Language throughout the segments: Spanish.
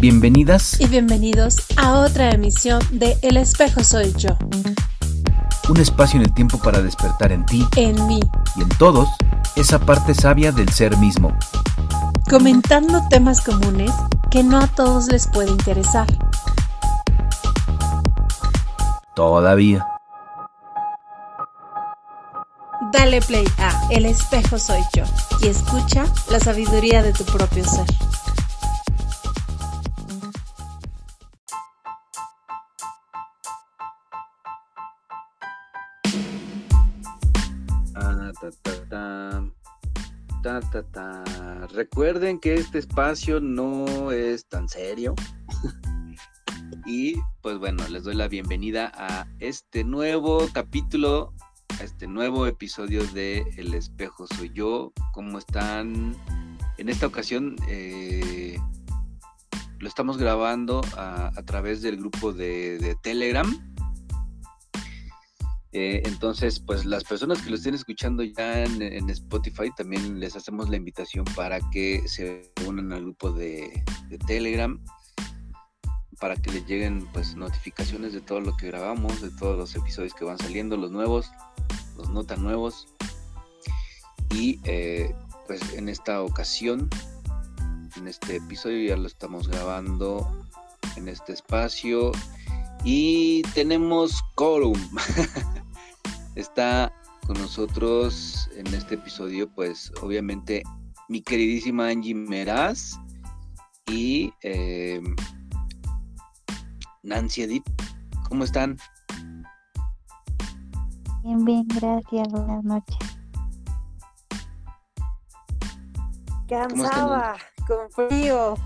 Bienvenidas y bienvenidos a otra emisión de El espejo soy yo. Un espacio en el tiempo para despertar en ti, En mí, y en todos esa parte sabia del ser mismo. comentando temas comunes que no a todos les puede interesar. Todavía. Dale play a El espejo soy yo y escucha la sabiduría de tu propio ser. Recuerden que este espacio no es tan serio. y pues bueno, les doy la bienvenida a este nuevo capítulo, a este nuevo episodio de El espejo soy yo. ¿Cómo están? En esta ocasión eh, lo estamos grabando a, través del grupo de Telegram. Eh, entonces, pues las personas que lo estén escuchando ya en, Spotify, también les hacemos la invitación para que se unan al grupo de, de Telegram, para que les lleguen pues notificaciones de todo lo que grabamos, de todos los episodios que van saliendo, los nuevos, los no tan nuevos. Y eh, pues en esta ocasión, en este episodio ya lo estamos grabando en este espacio y tenemos quórum. Está con nosotros en este episodio, pues obviamente mi queridísima Angie Meraz y eh, Nancy Edip. ¿Cómo están? Bien, bien, gracias. Buenas noches. Cansada, con frío,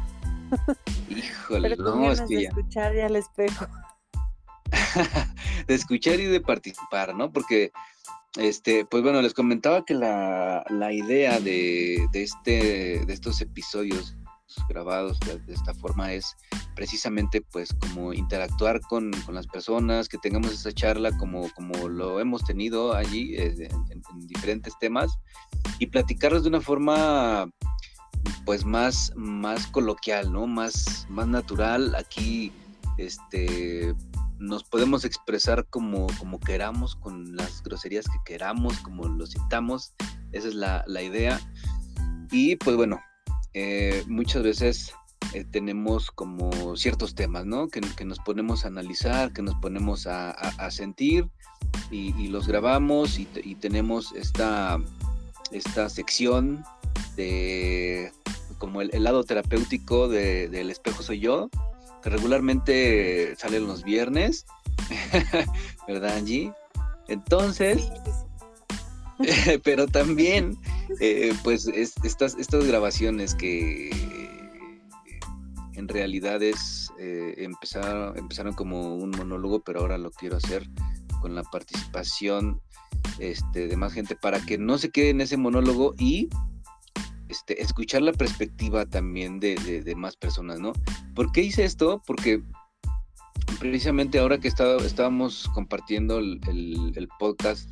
Híjole, pero no, es que ya. escuchar ya al espejo. de escuchar y de participar, ¿no? Porque, este, pues bueno, les comentaba que la, la idea de, de este, de estos episodios grabados de, esta forma es precisamente pues como interactuar con, con las personas, que tengamos esa charla como, como lo hemos tenido allí eh, en, en- en diferentes temas y platicarlos de una forma pues más, más coloquial, ¿no? Más, más natural. Aquí, este, nos podemos expresar como, como queramos, con las groserías que queramos, como lo sintamos. Esa es la, la idea. Y pues bueno, eh, muchas veces eh, tenemos como ciertos temas, ¿no? Que, que nos ponemos a analizar, que nos ponemos a, a- a sentir y, y los grabamos y, y tenemos esta, esta sección de como el, el lado terapéutico de- del espejo soy yo, que regularmente salen los viernes, ¿verdad, Angie? Entonces, pero también, eh, pues, es- estas, estas grabaciones que en realidad es, eh, empezar, empezaron como un monólogo, pero ahora lo quiero hacer con la participación este, de más gente para que no se quede en ese monólogo y este, escuchar la perspectiva también de, más personas, ¿no? ¿Por qué hice esto? Porque precisamente ahora que estábamos compartiendo el, podcast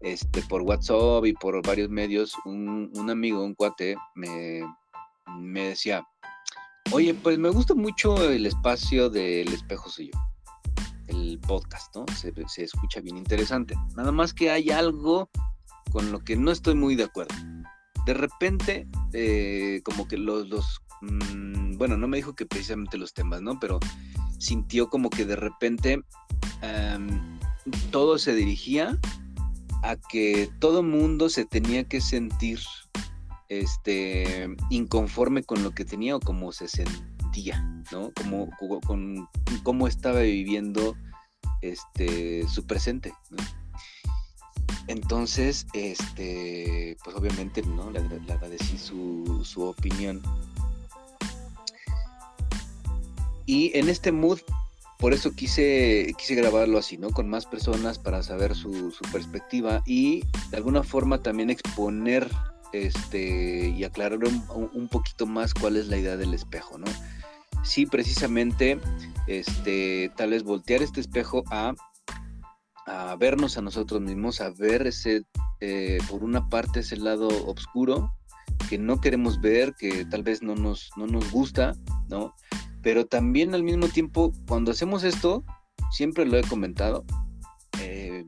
este, por WhatsApp y por varios medios, un, amigo, un cuate, me, decía, oye, pues me gusta mucho el espacio del espejo suyo, el podcast, ¿no? Se escucha bien interesante. Nada más que hay algo con lo que no estoy muy de acuerdo de repente, eh, como que los, los mm, bueno, no me dijo que precisamente los temas, ¿no? Pero sintió como que de repente todo se dirigía a que todo mundo se tenía que sentir este inconforme con lo que tenía o como se sentía, ¿no? Como, como- con cómo estaba viviendo este su presente, ¿no? Entonces, este, pues obviamente, ¿no? Le, le agradecí su, su opinión. Y en este mood, por eso quise, quise grabarlo así, ¿no? Con más personas para saber su, su perspectiva y de alguna forma también exponer este, y aclarar un poquito más cuál es la idea del espejo, ¿no? Sí, precisamente, este, tal vez voltear este espejo a a vernos a nosotros mismos, a ver ese, eh, por una parte, ese lado oscuro que no queremos ver, que tal vez no nos, no nos gusta, ¿no? Pero también al mismo tiempo, cuando hacemos esto, siempre lo he comentado, eh,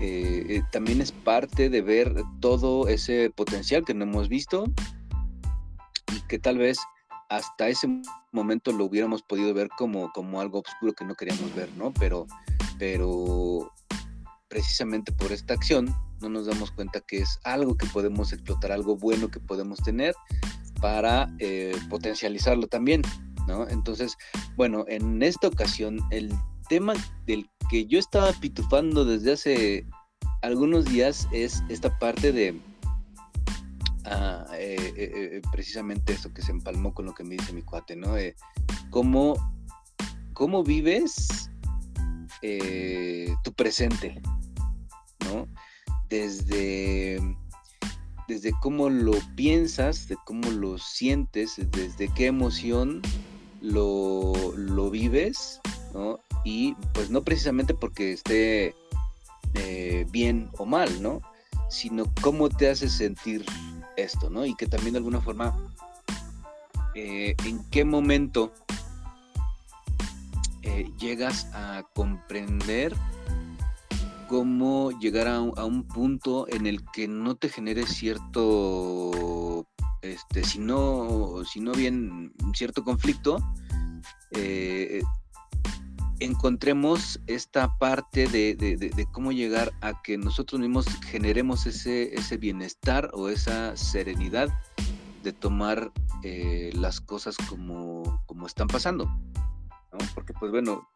eh, también es parte de ver todo ese potencial que no hemos visto y que tal vez hasta ese momento lo hubiéramos podido ver como, como algo oscuro que no queríamos ver, ¿no? Pero, pero precisamente por esta acción no nos damos cuenta que es algo que podemos explotar, algo bueno que podemos tener para eh, potencializarlo también, ¿no? Entonces, bueno, en esta ocasión el tema del que yo estaba pitufando desde hace algunos días es esta parte de ah, eh, eh, precisamente eso que se empalmó con lo que me dice mi cuate, ¿no? cómo, cómo vives tu presente, ¿no? Desde desde cómo lo piensas, de cómo lo sientes, desde qué emoción lo, vives, ¿no? Y pues no precisamente porque esté eh, bien o mal, ¿no? Sino cómo te hace sentir esto, ¿no? Y que también de alguna forma, eh, en qué momento eh, llegas a comprender cómo llegar a un, punto en el que no te genere cierto, este, si no, si no bien cierto conflicto, eh, encontremos esta parte de, cómo llegar a que nosotros mismos generemos ese, ese bienestar o esa serenidad de tomar eh, las cosas como, como están pasando. Porque pues bueno,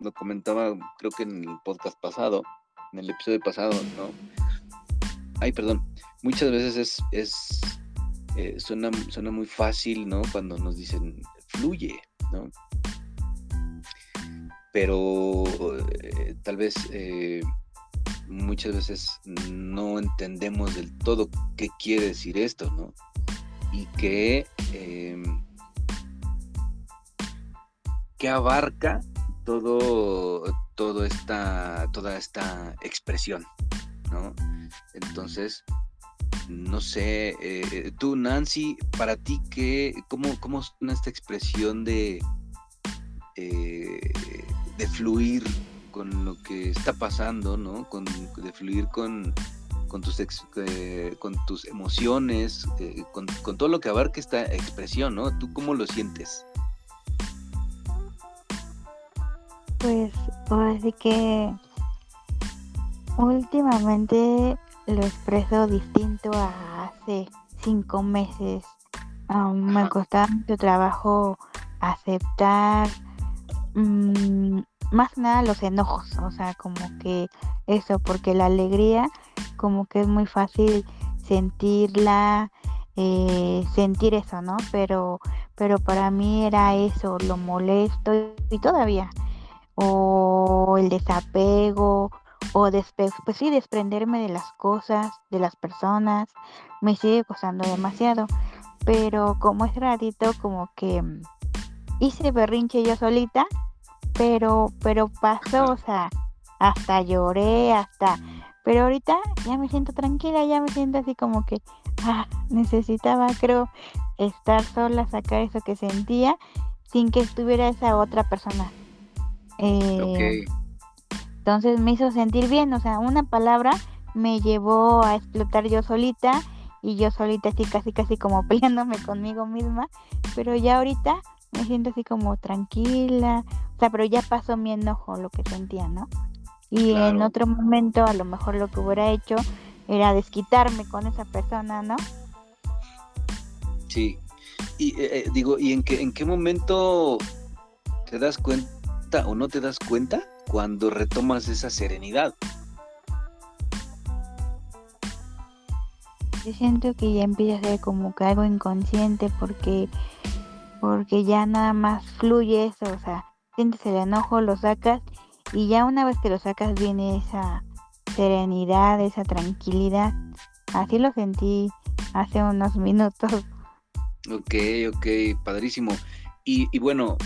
lo comentaba creo que en el podcast pasado, en el episodio pasado, ¿no? Ay, perdón. Muchas veces es, es eh, suena, suena muy fácil, ¿no? Cuando nos dicen fluye, ¿no? Pero eh, tal vez eh, muchas veces no entendemos del todo qué quiere decir esto, ¿no? Y que, em, que abarca todo, todo esta, toda esta expresión, ¿no? Entonces, no sé, eh, tú Nancy, para ti, ¿qué, cómo, ¿cómo suena esta expresión de, eh, de fluir con lo que está pasando, ¿no? Con, de fluir con, con, tus, eh, con tus emociones, con, con, todo lo que abarca esta expresión, ¿no? ¿Tú cómo lo sientes? Pues ahora sí que últimamente lo expreso distinto a hace cinco meses. me costaba mucho trabajo aceptar mm, más nada los enojos, o sea, como que eso, porque la alegría como que es muy fácil sentirla, eh, sentir eso, ¿no? Pero, pero para mí era eso, lo molesto y todavía o el desapego o pues sí, desprenderme de las cosas, de las personas, me sigue costando demasiado. Pero como es ratito, como que mm, hice berrinche yo solita, pero, pero pasó, o sea, hasta lloré, hasta, pero ahorita ya me siento tranquila, ya me siento así como que ah, necesitaba, creo, estar sola, sacar eso que sentía, sin que estuviera esa otra persona eh, entonces me hizo sentir bien, o sea, una palabra me llevó a explotar yo solita y yo solita así casi casi como peleándome conmigo misma, pero ya ahorita me siento así como tranquila, o sea, pero ya pasó mi enojo, lo que sentía, ¿no? Y en otro momento a lo mejor lo que hubiera hecho era desquitarme con esa persona, ¿no? Sí. Y eh, eh, digo, ¿y en qué, en qué momento te das cuenta o no te das cuenta cuando retomas esa serenidad. Yo siento que ya empieza a ser como que algo inconsciente porque porque ya nada más fluye eso, o sea, sientes el enojo, lo sacas y ya una vez que lo sacas viene esa serenidad, esa tranquilidad. Así lo sentí hace unos minutos. Ok, ok, padrísimo. Y, y bueno,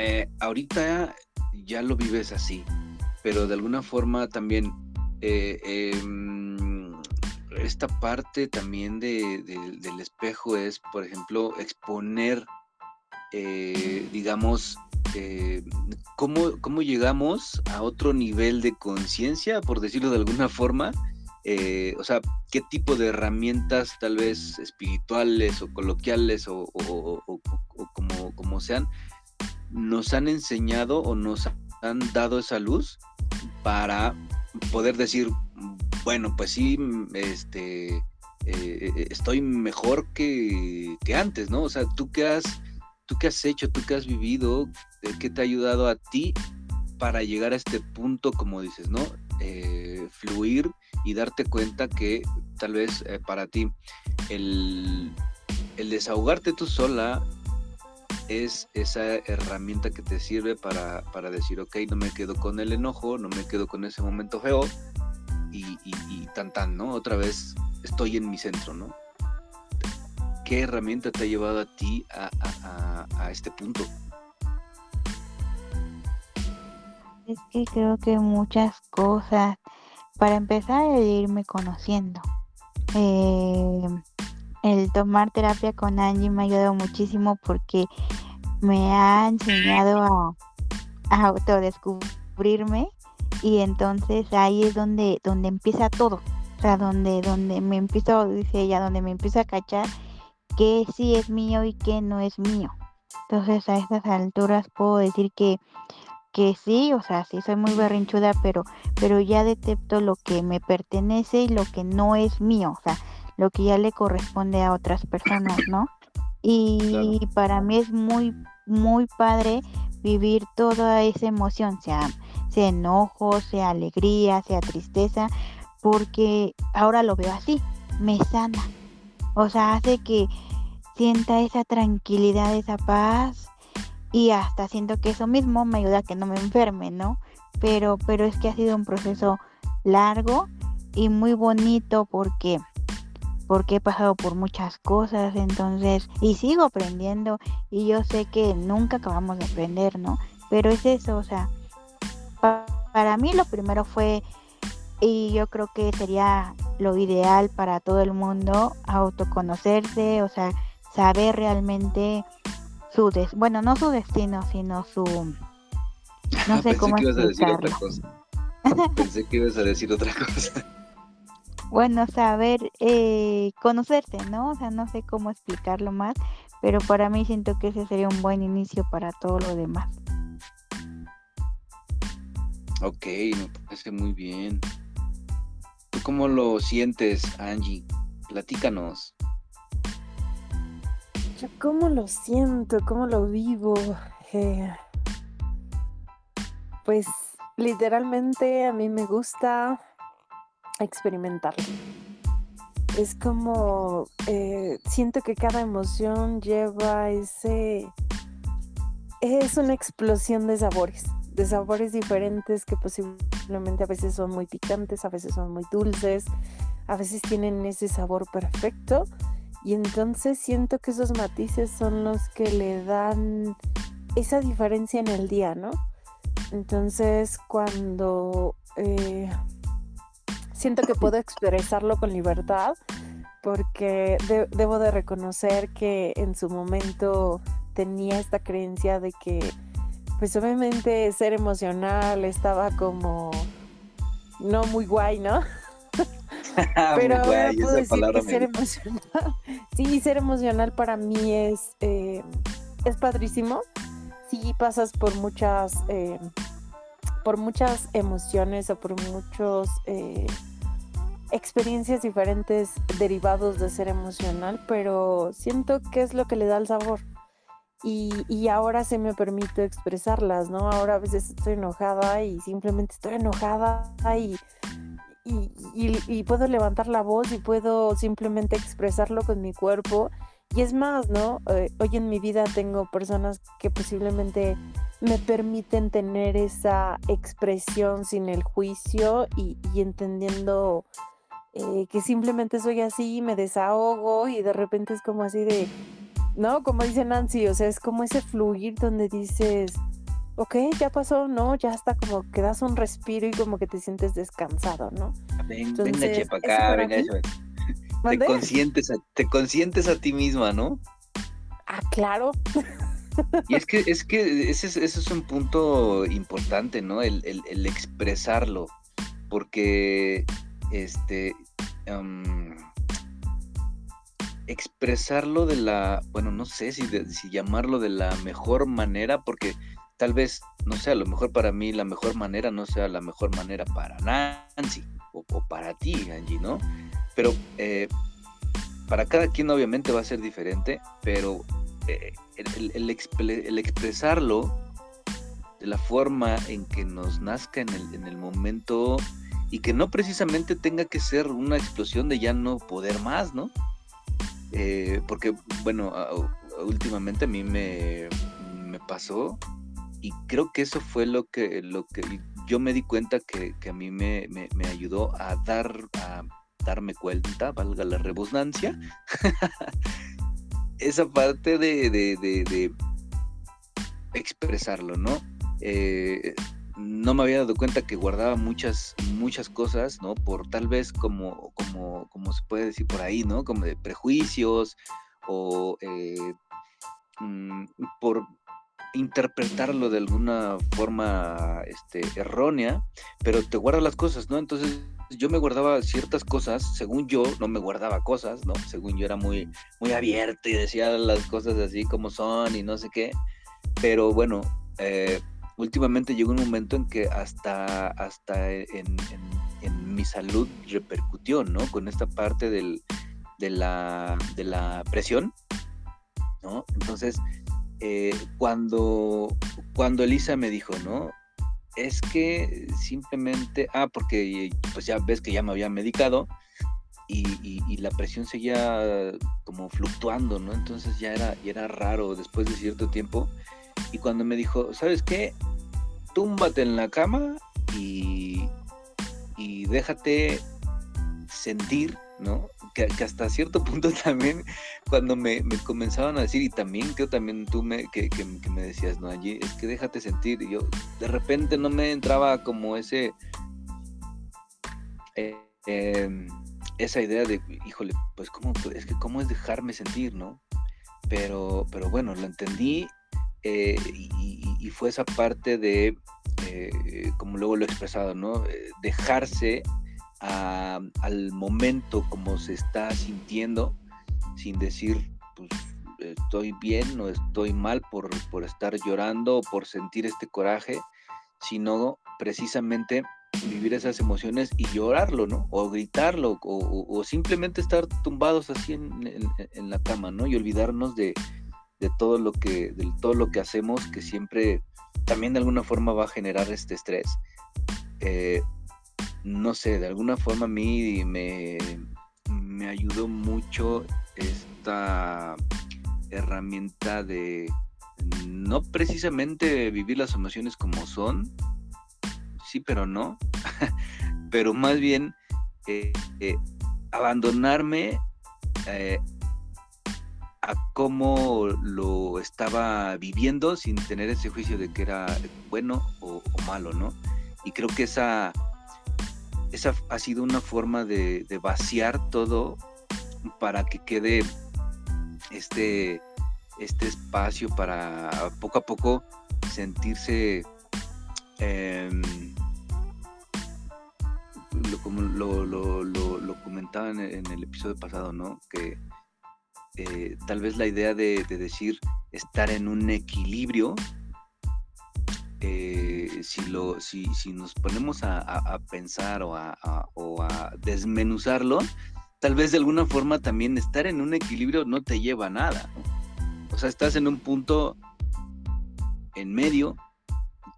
eh, ahorita ya lo vives así, pero de alguna forma también eh, em, esta parte también de, del espejo es, por ejemplo, exponer eh, digamos, ¿cómo, ¿cómo, llegamos a otro nivel de conciencia, por decirlo de alguna forma? O sea, ¿qué tipo de herramientas tal vez espirituales o coloquiales o, como, como sean, nos han enseñado o nos han dado esa luz para poder decir, bueno, pues sí, este, estoy mejor que, que, antes, ¿no? O sea, tú qué has ¿Tú qué has hecho? ¿Tú qué has vivido? ¿Qué te ha ayudado a ti para llegar a este punto, como dices, ¿no? Eh, fluir y darte cuenta que tal vez eh, para ti el, desahogarte tú sola es esa herramienta que te sirve para, decir, ok, no me quedo con el enojo, no me quedo con ese momento feo y, y, tan tan, ¿no? Otra vez estoy en mi centro, ¿no? ¿Qué herramienta te ha llevado a ti a, este punto? Es que creo que muchas cosas. Para empezar, irme conociendo. Eh, el tomar terapia con Angie me ha ayudado muchísimo porque me ha enseñado a, autodescubrirme y entonces ahí es donde donde empieza todo o sea donde donde me empiezo dice ella donde me empiezo a cachar qué sí es mío y qué no es mío. Entonces a estas alturas puedo decir que, que sí, o sea, sí soy muy berrinchuda, pero, pero ya detecto lo que me pertenece y lo que no es mío, o sea, lo que ya le corresponde a otras personas, ¿no? Y para mí es muy, muy padre vivir toda esa emoción, sea, sea enojo, sea alegría, sea tristeza, porque ahora lo veo así, me sana, o sea, hace que sienta esa tranquilidad, esa paz y hasta siento que eso mismo me ayuda a que no me enferme, ¿no? Pero, pero es que ha sido un proceso largo y muy bonito porque porque he pasado por muchas cosas, entonces, y sigo aprendiendo, y yo sé que nunca acabamos de aprender, ¿no? Pero es eso, o sea, para mí lo primero fue y yo creo que sería lo ideal para todo el mundo autoconocerse, o sea, saber realmente su des bueno, no su destino, sino su no sé cómo que ibas a decir otra cosa. Pensé que ibas a decir otra cosa. Bueno, saber eh, conocerse, ¿no? O sea, no sé cómo explicarlo más, pero para mí siento que ese sería un buen inicio para todo lo demás. Ok, me parece muy bien cómo lo sientes, Angie? Platícanos. Yo cómo lo siento, cómo lo vivo. Eh, pues literalmente a mí me gusta experimentar. Es como, eh, siento que cada emoción lleva ese... Es una explosión de sabores de sabores diferentes que posiblemente a veces son muy picantes, a veces son muy dulces, a veces tienen ese sabor perfecto. Y entonces siento que esos matices son los que le dan esa diferencia en el día, ¿no? Entonces cuando eh, siento que puedo expresarlo con libertad, porque debo de reconocer que en su momento tenía esta creencia de que pues obviamente ser emocional estaba como no muy guay, ¿no? Pero ahora puedo decir que ser emocional, sí, ser emocional para mí es, eh, es padrísimo. Sí pasas por muchas, eh, por muchas emociones o por muchas eh, experiencias diferentes derivados de ser emocional, pero siento que es lo que le da el sabor y, ahora se me permite expresarlas, ¿no? Ahora a veces estoy enojada y simplemente estoy enojada y, y, puedo levantar la voz y puedo simplemente expresarlo con mi cuerpo. Y es más, ¿no? Eh, hoy en mi vida tengo personas que posiblemente me permiten tener esa expresión sin el juicio y, entendiendo eh, que simplemente soy así, me desahogo y de repente es como así de ¿no? Como dice Nancy, o sea, es como ese fluir donde dices, ok, ya pasó, ¿no? Ya está como que das un respiro y como que te sientes descansado, ¿no? venga, chepa acá, venga, Te consientes, a, te consientes a ti misma, ¿no? Ah, claro. Y es que, es que ese, es, ese es un punto importante, ¿no? El, el, el expresarlo. Porque este expresarlo de la, bueno, no sé si, si llamarlo de la mejor manera, porque tal vez, no sé, a lo mejor para mí la mejor manera no sea la mejor manera para Nancy o, para ti, Angie, ¿no? Pero eh, para cada quien obviamente va a ser diferente, pero eh, el, el, expresarlo de la forma en que nos nazca en el, en el momento y que no precisamente tenga que ser una explosión de ya no poder más, ¿no? Eh, porque, bueno, últimamente a mí me, me, pasó y creo que eso fue lo que, lo que yo me di cuenta que, a mí me, me, ayudó a dar, a darme cuenta, valga la redundancia, esa parte de, de, de, expresarlo, ¿no? Eh, no me había dado cuenta que guardaba muchas, muchas cosas, ¿no? Por tal vez como, como, como se puede decir por ahí, ¿no? Como de prejuicios o eh, mm, por interpretarlo de alguna forma este, errónea, pero te guardas las cosas, ¿no? Entonces yo me guardaba ciertas cosas, según yo no me guardaba cosas, ¿no? Según yo era muy, muy abierto y decía las cosas así como son y no sé qué, pero bueno, eh, últimamente llegó un momento en que hasta, hasta en, mi salud repercutió, ¿no? Con esta parte de, la, de la presión, ¿no? Entonces, eh, cuando, cuando Elisa me dijo, ¿no? Es que simplemente, ah, porque pues ya ves que ya me había medicado y, y, la presión seguía como fluctuando, ¿no? Entonces ya era, ya era raro después de cierto tiempo. Y cuando me dijo, ¿sabes qué? túmbate en la cama y, y déjate sentir, ¿no? Que, hasta cierto punto también cuando me, comenzaban a decir, y también creo también tú me, que, me decías, ¿no? Allí es que déjate sentir, yo de repente no me entraba como ese, eh, em, esa idea de, híjole, pues cómo, es que cómo es dejarme sentir, ¿no? Pero, pero bueno, lo entendí eh, y, fue esa parte de, eh, como luego lo he expresado, ¿no? Eh, dejarse al momento como se está sintiendo, sin decir, pues estoy bien o estoy mal por, por estar llorando o por sentir este coraje, sino precisamente vivir esas emociones y llorarlo, ¿no? O gritarlo, o, simplemente estar tumbados así en, la cama, ¿no? Y olvidarnos de, de todo lo que, de todo lo que hacemos, que siempre también de alguna forma va a generar este estrés. Eh, no sé, de alguna forma a mí me, me ayudó mucho esta herramienta de no precisamente vivir las emociones como son, sí, pero no, pero más bien eh, eh, abandonarme cómo lo estaba viviendo sin tener ese juicio de que era bueno o, malo, ¿no? Y creo que esa, esa ha sido una forma de, vaciar todo para que quede este, este espacio para poco a poco sentirse em, como lo, lo, comentaba en, el episodio pasado, ¿no? Que eh, tal vez la idea de, decir estar en un equilibrio, eh, si, lo, si, si, nos ponemos a, pensar o a, desmenuzarlo, tal vez de alguna forma también estar en un equilibrio no te lleva a nada. O sea, estás en un punto en medio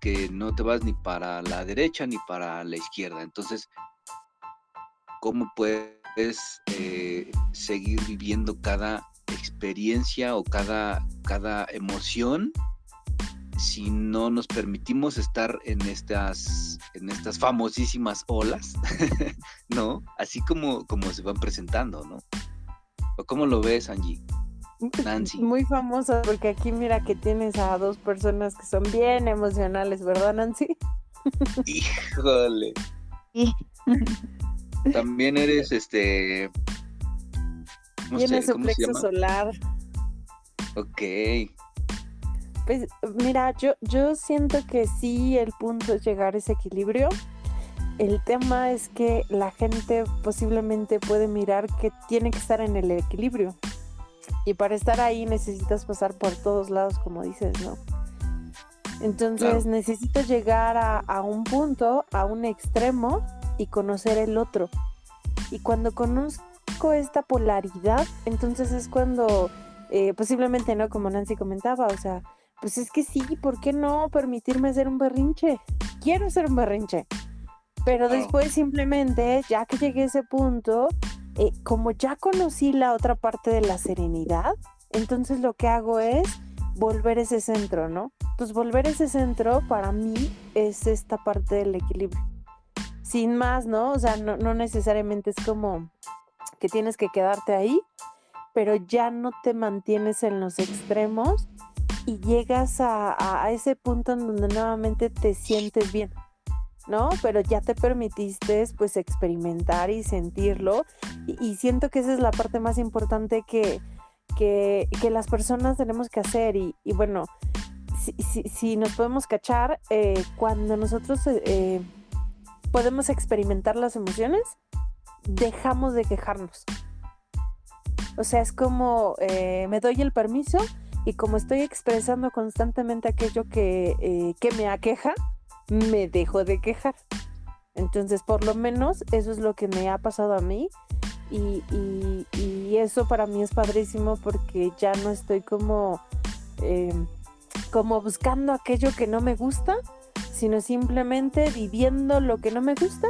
que no te vas ni para la derecha ni para la izquierda. Entonces, ¿cómo puedes eh, seguir viviendo cada experiencia o cada, cada emoción si no nos permitimos estar en estas, en estas famosísimas olas, ¿no? Así como, como se van presentando, ¿no? ¿O cómo lo ves, Angie? Nancy. Muy famosa, porque aquí mira que tienes a dos personas que son bien emocionales, ¿verdad, Nancy? Híjole. También eres este Tiene su plexo solar. Ok. Pues mira, yo, yo siento que sí, el punto es llegar a ese equilibrio. El tema es que la gente posiblemente puede mirar que tiene que estar en el equilibrio. Y para estar ahí necesitas pasar por todos lados, como dices, ¿no? Entonces necesito llegar a, un punto, a un extremo y conocer el otro. Y cuando conozco esta polaridad, entonces es cuando eh, posiblemente, ¿no? Como Nancy comentaba, o sea, pues es que sí, ¿por qué no permitirme hacer un berrinche? Quiero hacer un berrinche. Pero después simplemente, ya que llegué a ese punto, eh, como ya conocí la otra parte de la serenidad, entonces lo que hago es volver ese centro, ¿no? Pues volver ese centro para mí es esta parte del equilibrio. Sin más, ¿no? O sea, no, necesariamente es como que tienes que quedarte ahí, pero ya no te mantienes en los extremos y llegas a, a, ese punto en donde nuevamente te sientes bien, ¿no? Pero ya te permitiste pues experimentar y sentirlo y siento que esa es la parte más importante que, que, las personas tenemos que hacer y, bueno, si, nos podemos cachar, eh, cuando nosotros eh, podemos experimentar las emociones, dejamos de quejarnos. O sea, es como me doy el permiso y como estoy expresando constantemente aquello que, que me aqueja, me dejo de quejar. Entonces, por lo menos eso es lo que me ha pasado a mí y, eso para mí es padrísimo porque ya no estoy como, em, como buscando aquello que no me gusta, sino simplemente viviendo lo que no me gusta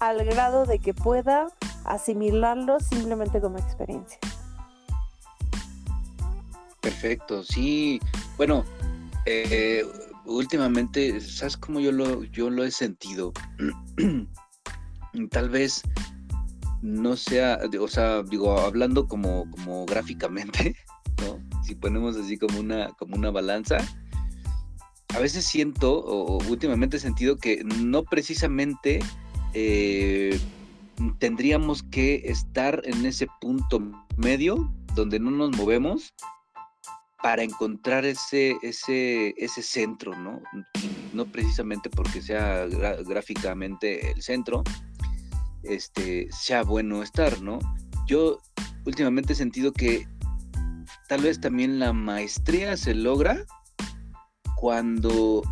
al grado de que pueda asimilarlo simplemente como experiencia. Perfecto, sí. Bueno, eh, últimamente, ¿sabes cómo yo lo, yo lo he sentido? Tal vez no sea, o sea, digo, hablando como, como gráficamente, ¿no? Si ponemos así como una, como una balanza, a veces siento, o, últimamente he sentido que no precisamente eh, tendríamos que estar en ese punto medio donde no nos movemos para encontrar ese, ese, ese centro, ¿no? No precisamente porque sea gráficamente el centro, este, sea bueno estar, ¿no? Yo últimamente he sentido que tal vez también la maestría se logra cuando,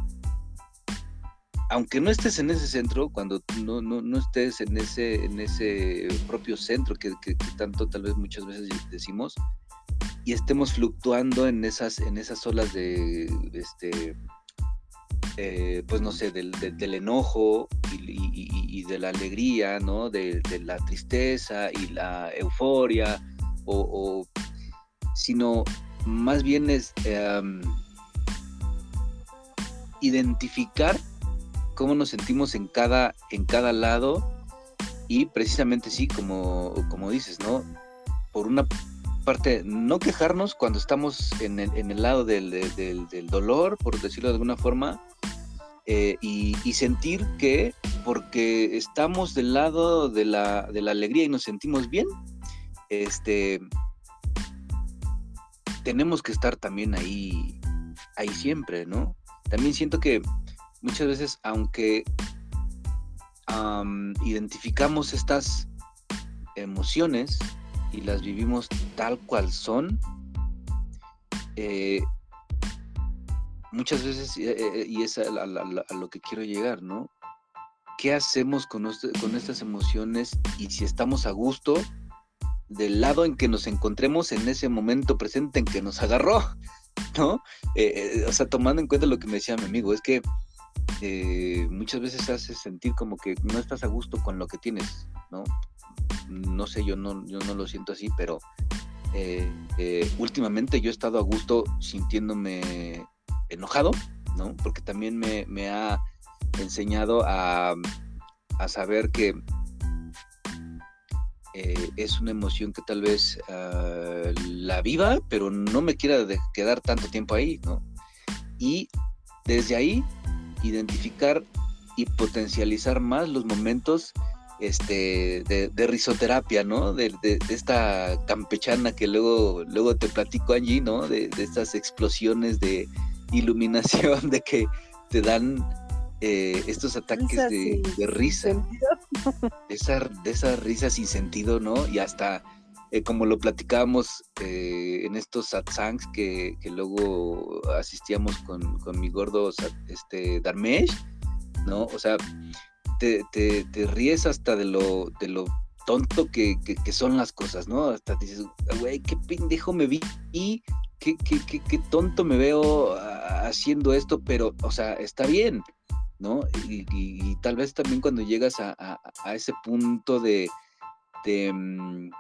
aunque no estés en ese centro, cuando no, no, estés en ese, en ese propio centro que, que, tanto tal vez muchas veces decimos, y estemos fluctuando en esas, en esas olas de este eh, pues no sé, del, enojo y, de la alegría, ¿no? De, la tristeza y la euforia, o, sino más bien es em, identificar cómo nos sentimos en cada, en cada lado y precisamente sí, como, como dices, ¿no? Por una parte, no quejarnos cuando estamos en el, lado del, del, dolor, por decirlo de alguna forma, eh, y, sentir que porque estamos del lado de la, de la alegría y nos sentimos bien, este, tenemos que estar también ahí, ahí siempre, ¿no? También siento que muchas veces, aunque identificamos estas emociones y las vivimos tal cual son, eh, muchas veces, eh, eh, y es a, lo que quiero llegar, ¿no? ¿Qué hacemos con, con estas emociones y si estamos a gusto del lado en que nos encontremos en ese momento presente en que nos agarró, ¿no? Eh, o sea, tomando en cuenta lo que me decía mi amigo, es que muchas veces hace sentir como que no estás a gusto con lo que tienes, ¿no? No sé, yo no, yo no lo siento así, pero últimamente yo he estado a gusto sintiéndome enojado, ¿no? Porque también me, ha enseñado a, saber que eh, es una emoción que tal vez ah, la viva, pero no me quiera quedar tanto tiempo ahí, ¿no? Y desde ahí identificar y potencializar más los momentos este, de, risoterapia, ¿no? De, esta campechana que luego, luego te platico allí, ¿no? De, de estas explosiones de, iluminación de que te dan eh, estos ataques Risa de, risa, esa, esa risa sin sentido, ¿no? Y hasta, eh, como lo platicábamos eh, en estos satsangs que, que luego asistíamos con, con mi gordo este, Dharmesh, ¿no? O sea, te, te- te ríes hasta de lo, de lo tonto que, que- que son las cosas, ¿no? Hasta dices, güey, qué pendejo me vi y qué, qué, qué- qué tonto me veo ah, haciendo esto, pero, o sea, está bien, ¿no? Y, tal vez también cuando llegas a, a- ese punto de, de, mm,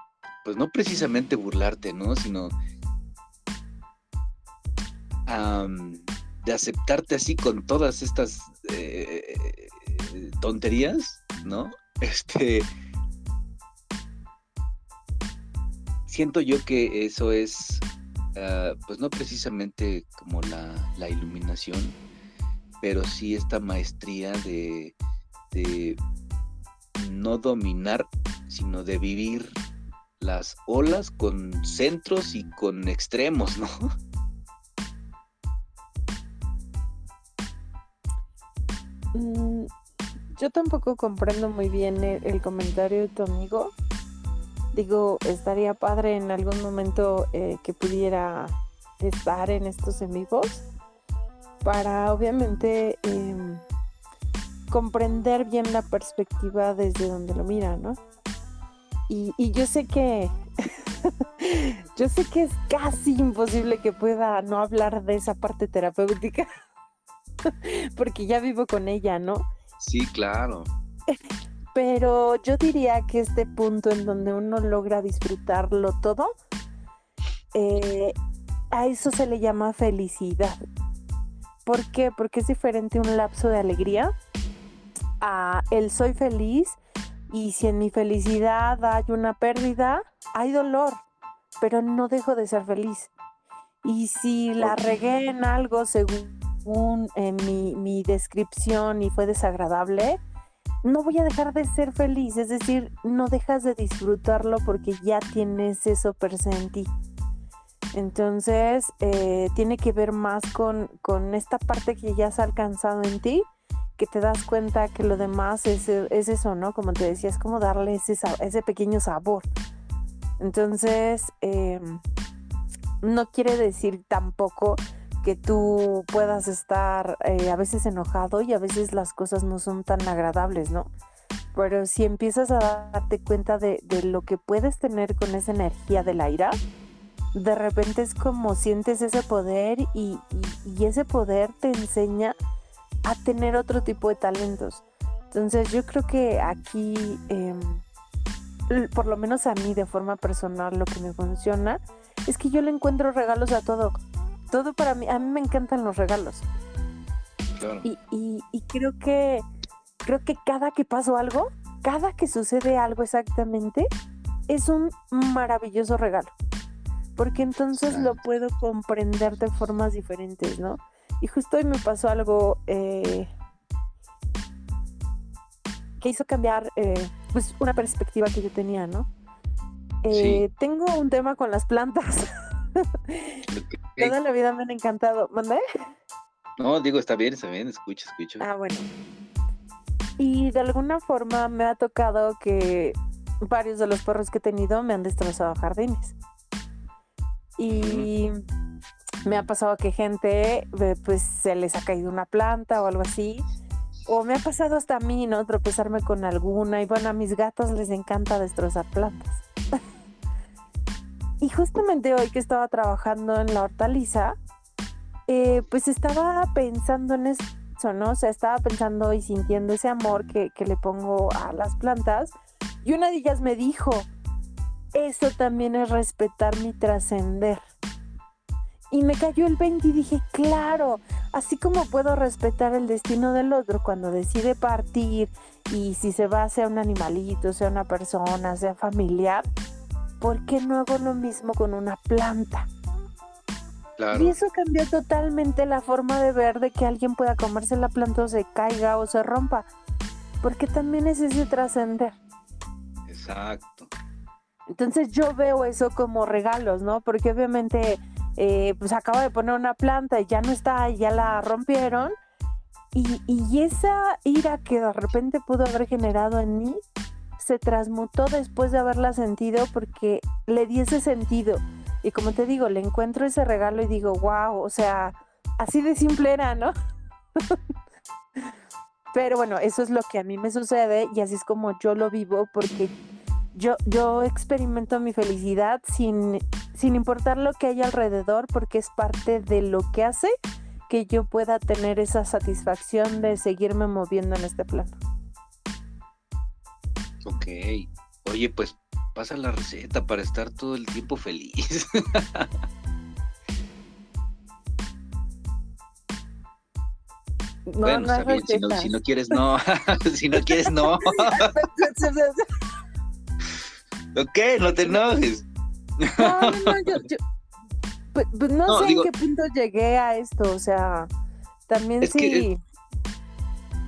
pues no precisamente burlarte, ¿no? Sino de aceptarte así con todas estas eh, tonterías, ¿no? Este, siento yo que eso es, ah, pues no precisamente como la, la iluminación, pero sí esta maestría de, de no dominar, sino de vivir las olas con centros y con extremos, ¿no? Mm, yo tampoco comprendo muy bien el, comentario de tu amigo. Digo, estaría padre en algún momento eh, que pudiera estar en estos en para obviamente em, comprender bien la perspectiva desde donde lo mira, ¿no? Y, y yo sé que yo sé que es casi imposible que pueda no hablar de esa parte terapéutica porque ya vivo con ella, ¿no? Sí, claro. Pero yo diría que este punto en donde uno logra disfrutarlo todo, eh, a eso se le llama felicidad. ¿Por qué? Porque es diferente un lapso de alegría a el soy feliz y si en mi felicidad hay una pérdida, hay dolor, pero no dejo de ser feliz. Y si la regué en algo según en mi, mi descripción y fue desagradable, no voy a dejar de ser feliz, es decir, no dejas de disfrutarlo porque ya tienes eso se en ti. Entonces, eh, tiene que ver más con, con esta parte que ya has alcanzado en ti, que te das cuenta que lo demás es, es eso, ¿no? Como te decía, es como darle ese, ese pequeño sabor. Entonces, eh, no quiere decir tampoco que tú puedas estar eh, a veces enojado y a veces las cosas no son tan agradables, ¿no? Pero si empiezas a darte cuenta de, de lo que puedes tener con esa energía de la ira, de repente es como sientes ese poder y, y- y ese poder te enseña a tener otro tipo de talentos. Entonces yo creo que aquí, em, por lo menos a mí de forma personal, lo que me funciona es que yo le encuentro regalos a todo. Todo para mí, a mí me encantan los regalos. Claro. Y, y- y creo que creo que cada que paso algo, cada que sucede algo exactamente, es un maravilloso regalo. Porque entonces lo puedo comprender de formas diferentes, ¿no? Y justo hoy me pasó algo eh, que hizo cambiar eh, pues una perspectiva que yo tenía, ¿no? Eh, Tengo un tema con las plantas. Toda la vida me han encantado. ¿Mandé? No, digo, está bien, está bien, escucho, escucho. Ah, bueno. Y de alguna forma me ha tocado que varios de los perros que he tenido me han destrozado jardines. Y me ha pasado que gente, eh, pues se les ha caído una planta o algo así. O me ha pasado hasta a mí, ¿no? Tropezarme con alguna. Y bueno, a mis gatos les encanta destrozar plantas. y justamente hoy que estaba trabajando en la hortaliza, eh, pues estaba pensando en eso, ¿no? O sea, estaba pensando y sintiendo ese amor que, que le pongo a las plantas. Y una de ellas me dijo, eso también es respetar mi trascender. Y me cayó el 20 y dije, claro, así como puedo respetar el destino del otro cuando decide partir y si se va sea un animalito, sea una persona, sea familiar, ¿por qué no hago lo mismo con una planta? Claro. Y eso cambió totalmente la forma de ver de que alguien pueda comerse la planta o se caiga o se rompa. Porque también es ese trascender. Exacto. Entonces yo veo eso como regalos, ¿no? Porque obviamente eh, pues acaba de poner una planta y ya no está, ya la rompieron. Y, y esa ira que de repente pudo haber generado en mí se transmutó después de haberla sentido porque le di ese sentido. Y como te digo, le encuentro ese regalo y digo, wow, o sea, así de simple era, ¿no? Pero bueno, eso es lo que a mí me sucede y así es como yo lo vivo porque yo, yo experimento mi felicidad sin, sin importar lo que hay alrededor porque es parte de lo que hace que yo pueda tener esa satisfacción de seguirme moviendo en este plano. Ok. Oye, pues pasa la receta para estar todo el tiempo feliz. No, bueno, no está bien, si no, si no quieres, no. si no quieres, no. ok, no te enojes. No, no, no, yo, yo- pues, pues no, No, sé digo- en qué punto llegué a esto, o sea, también que sí.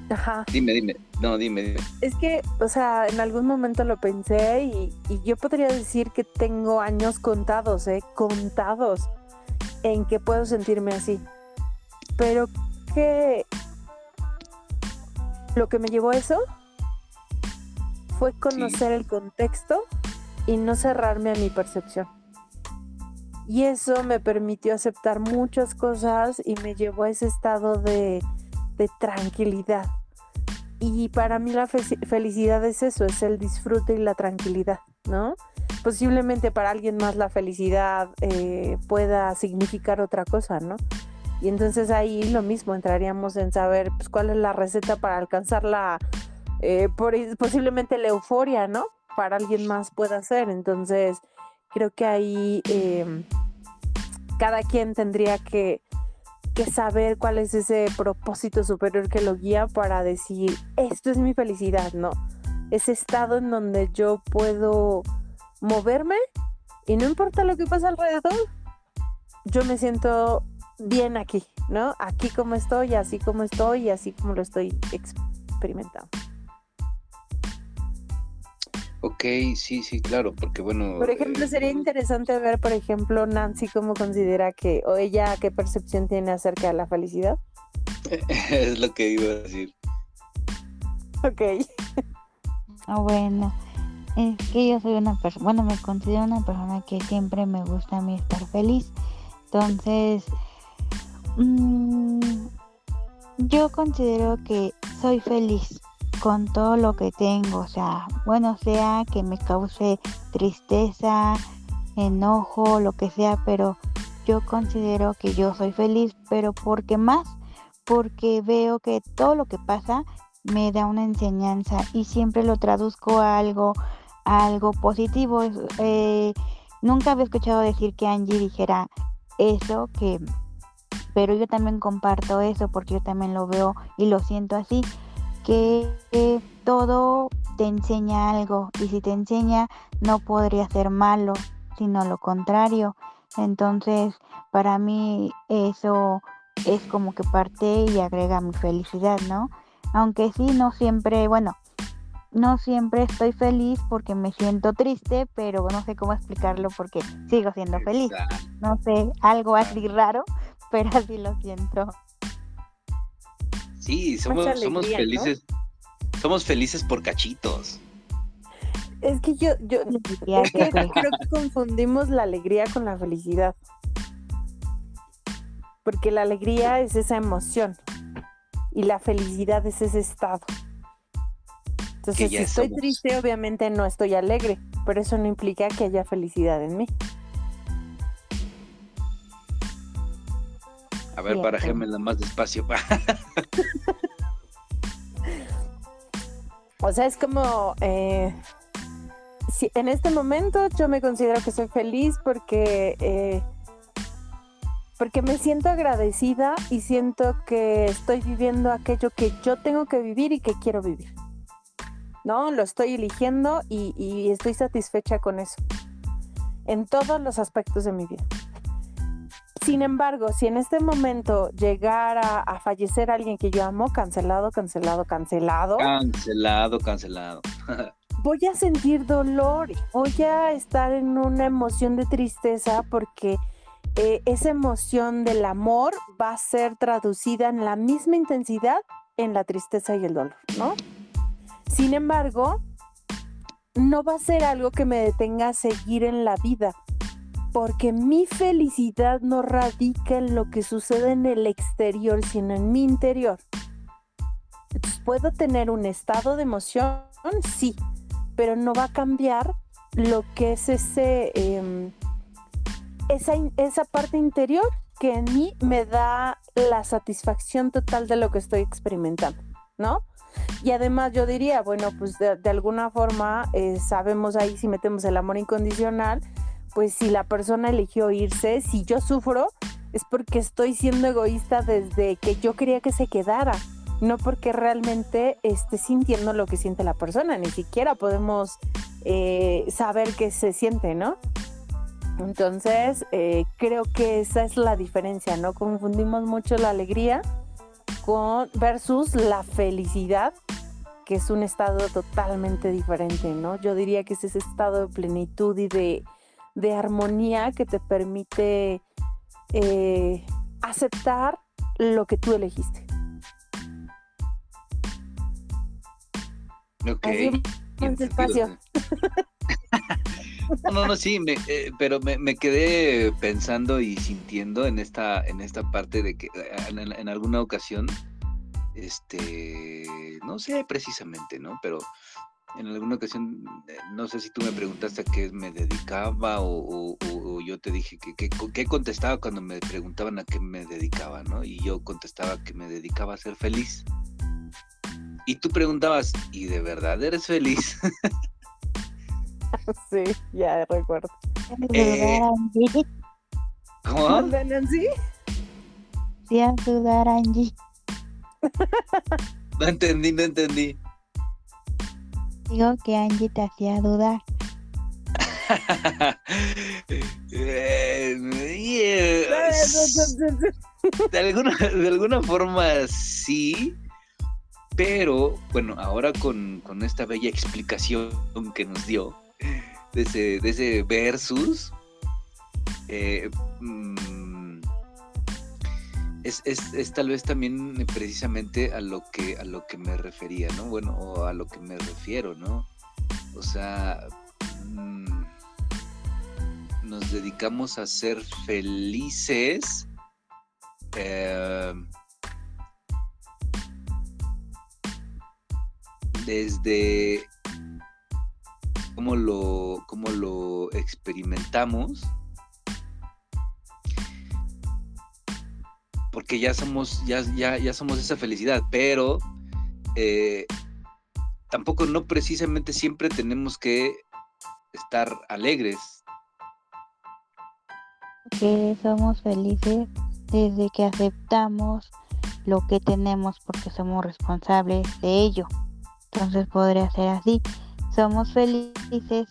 Ajá, Dime, dime. No, dime, dime. es que, o sea, en algún momento lo pensé y, y yo podría decir que tengo años contados, ¿eh? Contados en que puedo sentirme así. Pero que lo que me llevó a eso fue conocer el contexto y no cerrarme a mi percepción. Y eso me permitió aceptar muchas cosas y me llevó a ese estado de, de tranquilidad. Y para mí la fe- felicidad es eso, es el disfrute y la tranquilidad, ¿no? Posiblemente para alguien más la felicidad eh, pueda significar otra cosa, ¿no? Y entonces ahí lo mismo, entraríamos en saber pues, cuál es la receta para alcanzar la, eh, por- posiblemente la euforia, ¿no? Para alguien más pueda ser. Entonces, creo que ahí eh, cada quien tendría que, que saber cuál es ese propósito superior que lo guía para decir, esto es mi felicidad, ¿no? Ese estado en donde yo puedo moverme y no importa lo que pasa alrededor, yo me siento bien aquí, ¿no? Aquí como estoy, así como estoy y así como lo estoy experimentando. Ok, sí, sí, claro, porque bueno. Por ejemplo, eh, sería interesante ver, por ejemplo, Nancy cómo considera que, o ella qué percepción tiene acerca de la felicidad. es lo que iba a decir. Ok. Ah, Bueno, es que yo soy una persona, bueno, me considero una persona que siempre me gusta a mí estar feliz. Entonces, mm, yo considero que soy feliz con todo lo que tengo. O sea, bueno, sea que me cause tristeza, enojo, lo que sea, pero yo considero que yo soy feliz, pero porque más, porque veo que todo lo que pasa me da una enseñanza y siempre lo traduzco a algo, algo positivo. Eh, nunca había escuchado decir que Angie dijera eso, que, pero yo también comparto eso porque yo también lo veo y lo siento así, que todo te enseña algo y si te enseña no podría ser malo, sino lo contrario. Entonces, para mí eso es como que parte y agrega mi felicidad, ¿no? Aunque sí, no siempre, bueno, no siempre estoy feliz porque me siento triste, pero no sé cómo explicarlo porque sigo siendo feliz. No sé, algo así raro, pero así lo siento. Sí, somos, somos felices. Somos felices por cachitos. Es que yo, yo es que creo que confundimos la alegría con la felicidad. Porque la alegría es esa emoción y la felicidad es ese estado. Entonces, si estoy somos. triste, obviamente no estoy alegre, pero eso no implica que haya felicidad en mí. A ver. Gemela más despacio. O sea, es como, eh, si en este momento yo me considero que soy feliz porque, eh, porque me siento agradecida y siento que estoy viviendo aquello que yo tengo que vivir y que quiero vivir. ¿No? Lo estoy eligiendo y, y estoy satisfecha con eso. En todos los aspectos de mi vida. Sin embargo, si en este momento llegara a fallecer alguien que yo amo, cancelado, cancelado, cancelado, cancelado, cancelado. voy a sentir dolor, voy a estar en una emoción de tristeza porque eh, esa emoción del amor va a ser traducida en la misma intensidad en la tristeza y el dolor, ¿no? Sin embargo, no va a ser algo que me detenga a seguir en la vida, porque mi felicidad no radica en lo que sucede en el exterior, sino en mi interior. Entonces, ¿puedo tener un estado de emoción? Sí, pero no va a cambiar lo que es ese, em, esa, esa parte interior que en mí me da la satisfacción total de lo que estoy experimentando, ¿no? Y además yo diría, bueno, pues de, alguna forma eh, sabemos ahí si metemos el amor incondicional, pues si la persona eligió irse, si yo sufro, es porque estoy siendo egoísta desde que yo quería que se quedara, no porque realmente esté sintiendo lo que siente la persona, ni siquiera podemos eh, saber qué se siente, ¿no? Entonces, eh, creo que esa es la diferencia, ¿no? Confundimos mucho la alegría con versus la felicidad, que es un estado totalmente diferente, ¿no? Yo diría que es ese estado de plenitud y de, armonía que te permite eh, aceptar lo que tú elegiste. Ok. despacio. No, no, sí, eh, pero me, quedé pensando y sintiendo en esta, en esta parte de que eh, en, alguna ocasión, este, no sé precisamente, ¿no? Pero en alguna ocasión, eh, no sé si tú me preguntaste a qué me dedicaba o, yo te dije que, qué contestaba cuando me preguntaban a qué me dedicaba, ¿no? Y yo contestaba que me dedicaba a ser feliz. Y tú preguntabas, ¿y de verdad eres feliz? sí, ya recuerdo. Eh, ¿Cómo? Nancy? Sí, a sudar, Angie. no entendí, no entendí. Digo que Angie te hacía dudar. De, alguna, de alguna forma sí, pero bueno, ahora con, con esta bella explicación que nos dio, de ese, de ese versus, eh, mm, es, tal vez también precisamente a lo que a lo que me refería, ¿no? Bueno, o a lo que me refiero, ¿no? O sea, mm, nos dedicamos a ser felices. Eh, desde cómo lo, cómo lo experimentamos. Porque ya somos, ya, ya, ya somos esa felicidad, pero eh, tampoco no precisamente siempre tenemos que estar alegres. Que somos felices desde que aceptamos lo que tenemos porque somos responsables de ello. Entonces podría ser así somos felices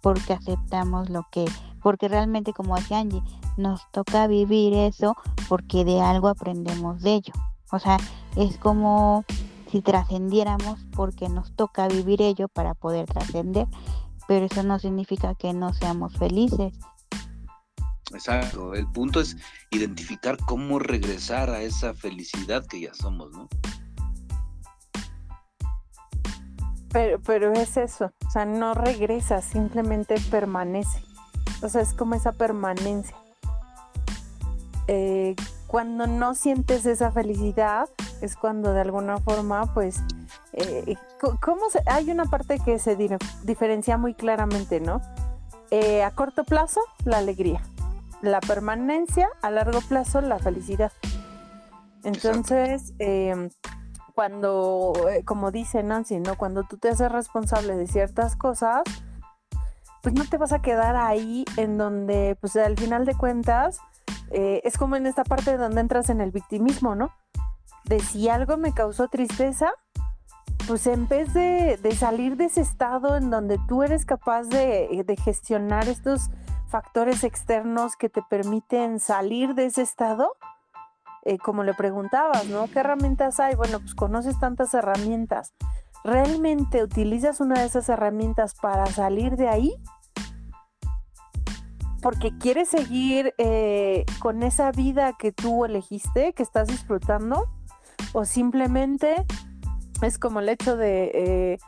porque aceptamos lo que, porque realmente como decía Angie, nos toca vivir eso porque de algo aprendemos de ello. O sea, es como si trascendiéramos porque nos toca vivir ello para poder trascender, pero eso no significa que no seamos felices. Exacto, el punto es identificar cómo regresar a esa felicidad que ya somos, ¿no? Pero, pero es eso, o sea, no regresa, simplemente permanece. O sea, es como esa permanencia. Eh, cuando no sientes esa felicidad, es cuando de alguna forma, pues, eh, ¿cómo se, hay una parte que se diferencia muy claramente, ¿no? Eh, a corto plazo, la alegría. La permanencia, a largo plazo, la felicidad. Entonces, eh, cuando, eh, como dice Nancy, ¿no? Cuando tú te haces responsable de ciertas cosas, pues no te vas a quedar ahí en donde, pues al final de cuentas, eh, es como en esta parte donde entras en el victimismo, ¿no? De si algo me causó tristeza, pues en vez de, salir de ese estado en donde tú eres capaz de, de gestionar estos factores externos que te permiten salir de ese estado, eh, como le preguntabas, ¿no? ¿Qué herramientas hay? Bueno, pues conoces tantas herramientas. ¿Realmente utilizas una de esas herramientas para salir de ahí? Porque quieres seguir eh, con esa vida que tú elegiste, que estás disfrutando, o simplemente es como el hecho de, eh,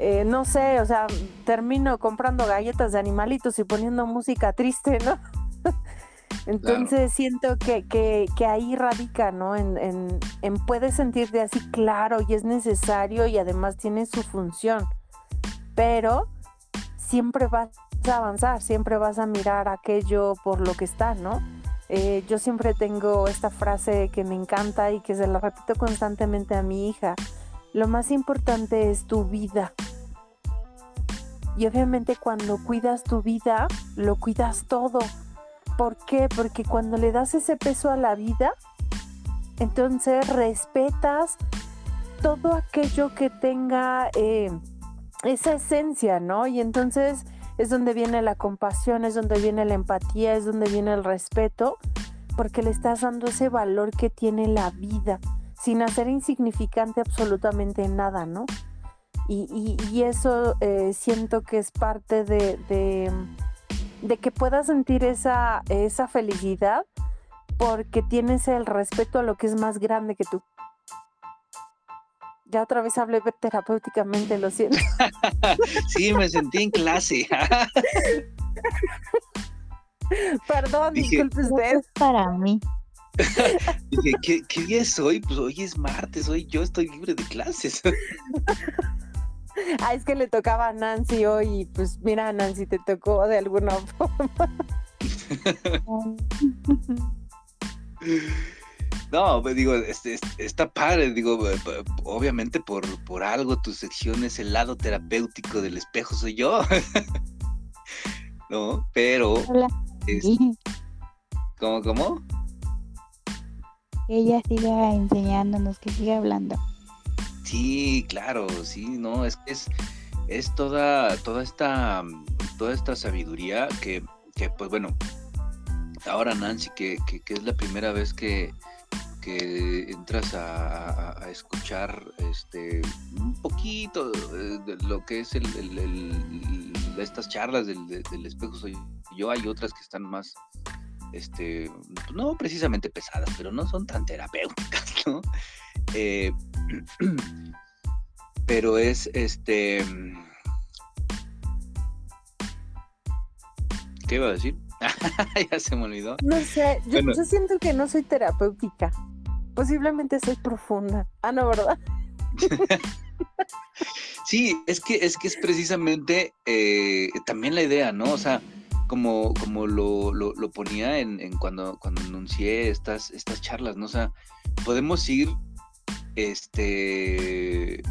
eh, no sé, o sea, termino comprando galletas de animalitos y poniendo música triste, ¿no? Entonces siento que, que, que, ahí radica, ¿no? En, en, en puedes sentirte así claro y es necesario y además tiene su función, pero siempre vas a avanzar, siempre vas a mirar aquello por lo que está, ¿no? Eh, yo siempre tengo esta frase que me encanta y que se la repito constantemente a mi hija. Lo más importante es tu vida. Y obviamente cuando cuidas tu vida, lo cuidas todo. ¿Por qué? Porque cuando le das ese peso a la vida, entonces respetas todo aquello que tenga eh, esa esencia, ¿no? Y entonces es donde viene la compasión, es donde viene la empatía, es donde viene el respeto, porque le estás dando ese valor que tiene la vida, sin hacer insignificante absolutamente nada, ¿no? Y, y, eso eh, siento que es parte de, de, que puedas sentir esa, esa felicidad porque tienes el respeto a lo que es más grande que tú. Ya otra vez hablé terapéuticamente, lo siento. sí, me sentí en clase. Perdón, disculpe usted. para mí. Dije, ¿qué, ¿qué, día es hoy? Pues hoy es martes, hoy yo estoy libre de clases. ah, es que le tocaba a Nancy hoy y pues mira, Nancy, te tocó de alguna forma. No, pues digo, este, está padre, digo, obviamente por, por algo tu sección es el lado terapéutico del espejo, soy yo. no, pero... ¿Cómo, cómo? Ella siga enseñándonos, que siga hablando. Sí, claro, sí, no, es que es, es toda, toda esta, toda esta sabiduría que, que pues bueno, ahora Nancy, que, que, que es la primera vez que, que entras a, escuchar este un poquito de, lo que es el, estas charlas del, espejo soy yo hay otras que están más este no precisamente pesadas pero no son tan terapéuticas no eh, pero es este qué iba a decir ya se me olvidó. No sé yo, yo siento que no soy terapéutica Posiblemente soy profunda. Ah, no, ¿verdad? sí, es que es que es precisamente eh, también la idea, ¿no? O sea, como, como lo, lo, ponía en, cuando, cuando anuncié estas, estas charlas, ¿no? O sea, podemos ir, este,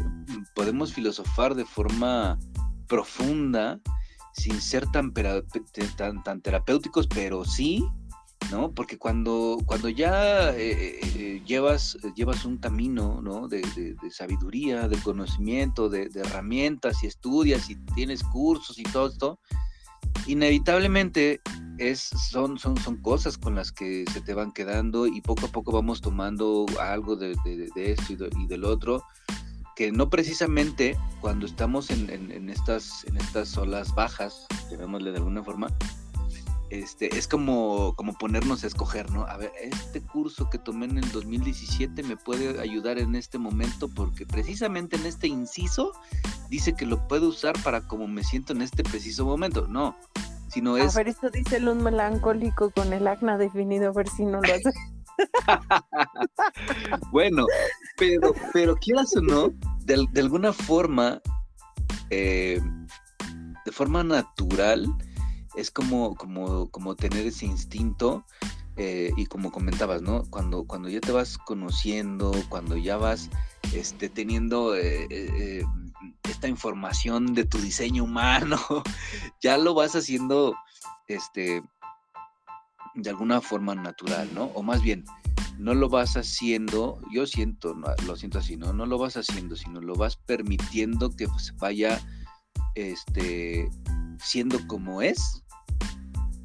podemos filosofar de forma profunda sin ser tan, tan, tan terapéuticos, pero sí ¿no? Porque cuando, cuando ya eh, eh, llevas, llevas un camino, ¿no? De, sabiduría, de conocimiento, de, herramientas y estudias y tienes cursos y todo esto, inevitablemente es, son, son, son cosas con las que se te van quedando y poco a poco vamos tomando algo de, esto y, del otro que no precisamente cuando estamos en, en, estas, en estas olas bajas, llamémosle de alguna forma, este, es como, como ponernos a escoger, ¿no? A ver, este curso que tomé en el 2017 me puede ayudar en este momento porque precisamente en este inciso dice que lo puedo usar para como me siento en este preciso momento. No, sino es... A ver, esto dice un melancólico con el acna definido, a ver si no lo hace. bueno, pero, pero quieras o no, de, de alguna forma, eh, de forma natural, es como, como, como tener ese instinto eh, y como comentabas, ¿no? Cuando, cuando ya te vas conociendo, cuando ya vas este, teniendo eh, eh, esta información de tu diseño humano, ya lo vas haciendo este, de alguna forma natural, ¿no? O más bien, no lo vas haciendo, yo siento, lo siento así, ¿no? No lo vas haciendo, sino lo vas permitiendo que pues, vaya este, siendo como es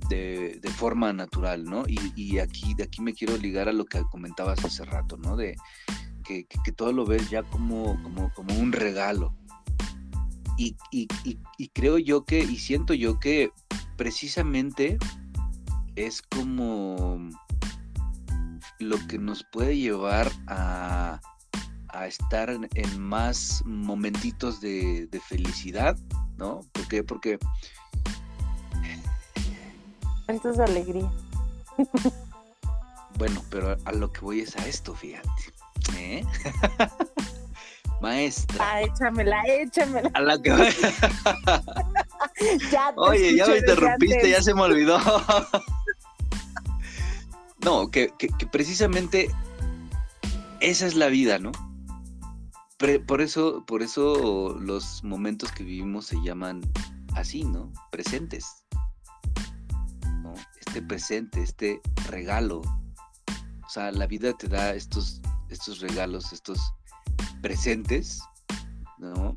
de, forma natural, ¿no? Y, aquí, de aquí me quiero ligar a lo que comentabas hace rato, ¿no? De que, todo lo ves ya como, como, como un regalo. Y, creo yo que, y siento yo que precisamente es como lo que nos puede llevar a, a estar en, más momentitos de, de felicidad, ¿no? ¿Por qué? Porque Esto es alegría. Bueno, pero a lo que voy es a esto, fíjate. ¿eh? Maestra. Ah, échamela, échamela. A la que voy- Ya te Oye, ya me interrumpiste, ya se me olvidó. No, que, que- que precisamente esa es la vida, ¿no? Pre- por eso, por eso los momentos que vivimos se llaman así, ¿no? Presentes. Este presente, este regalo. O sea, la vida te da estos, estos regalos, estos presentes, ¿no?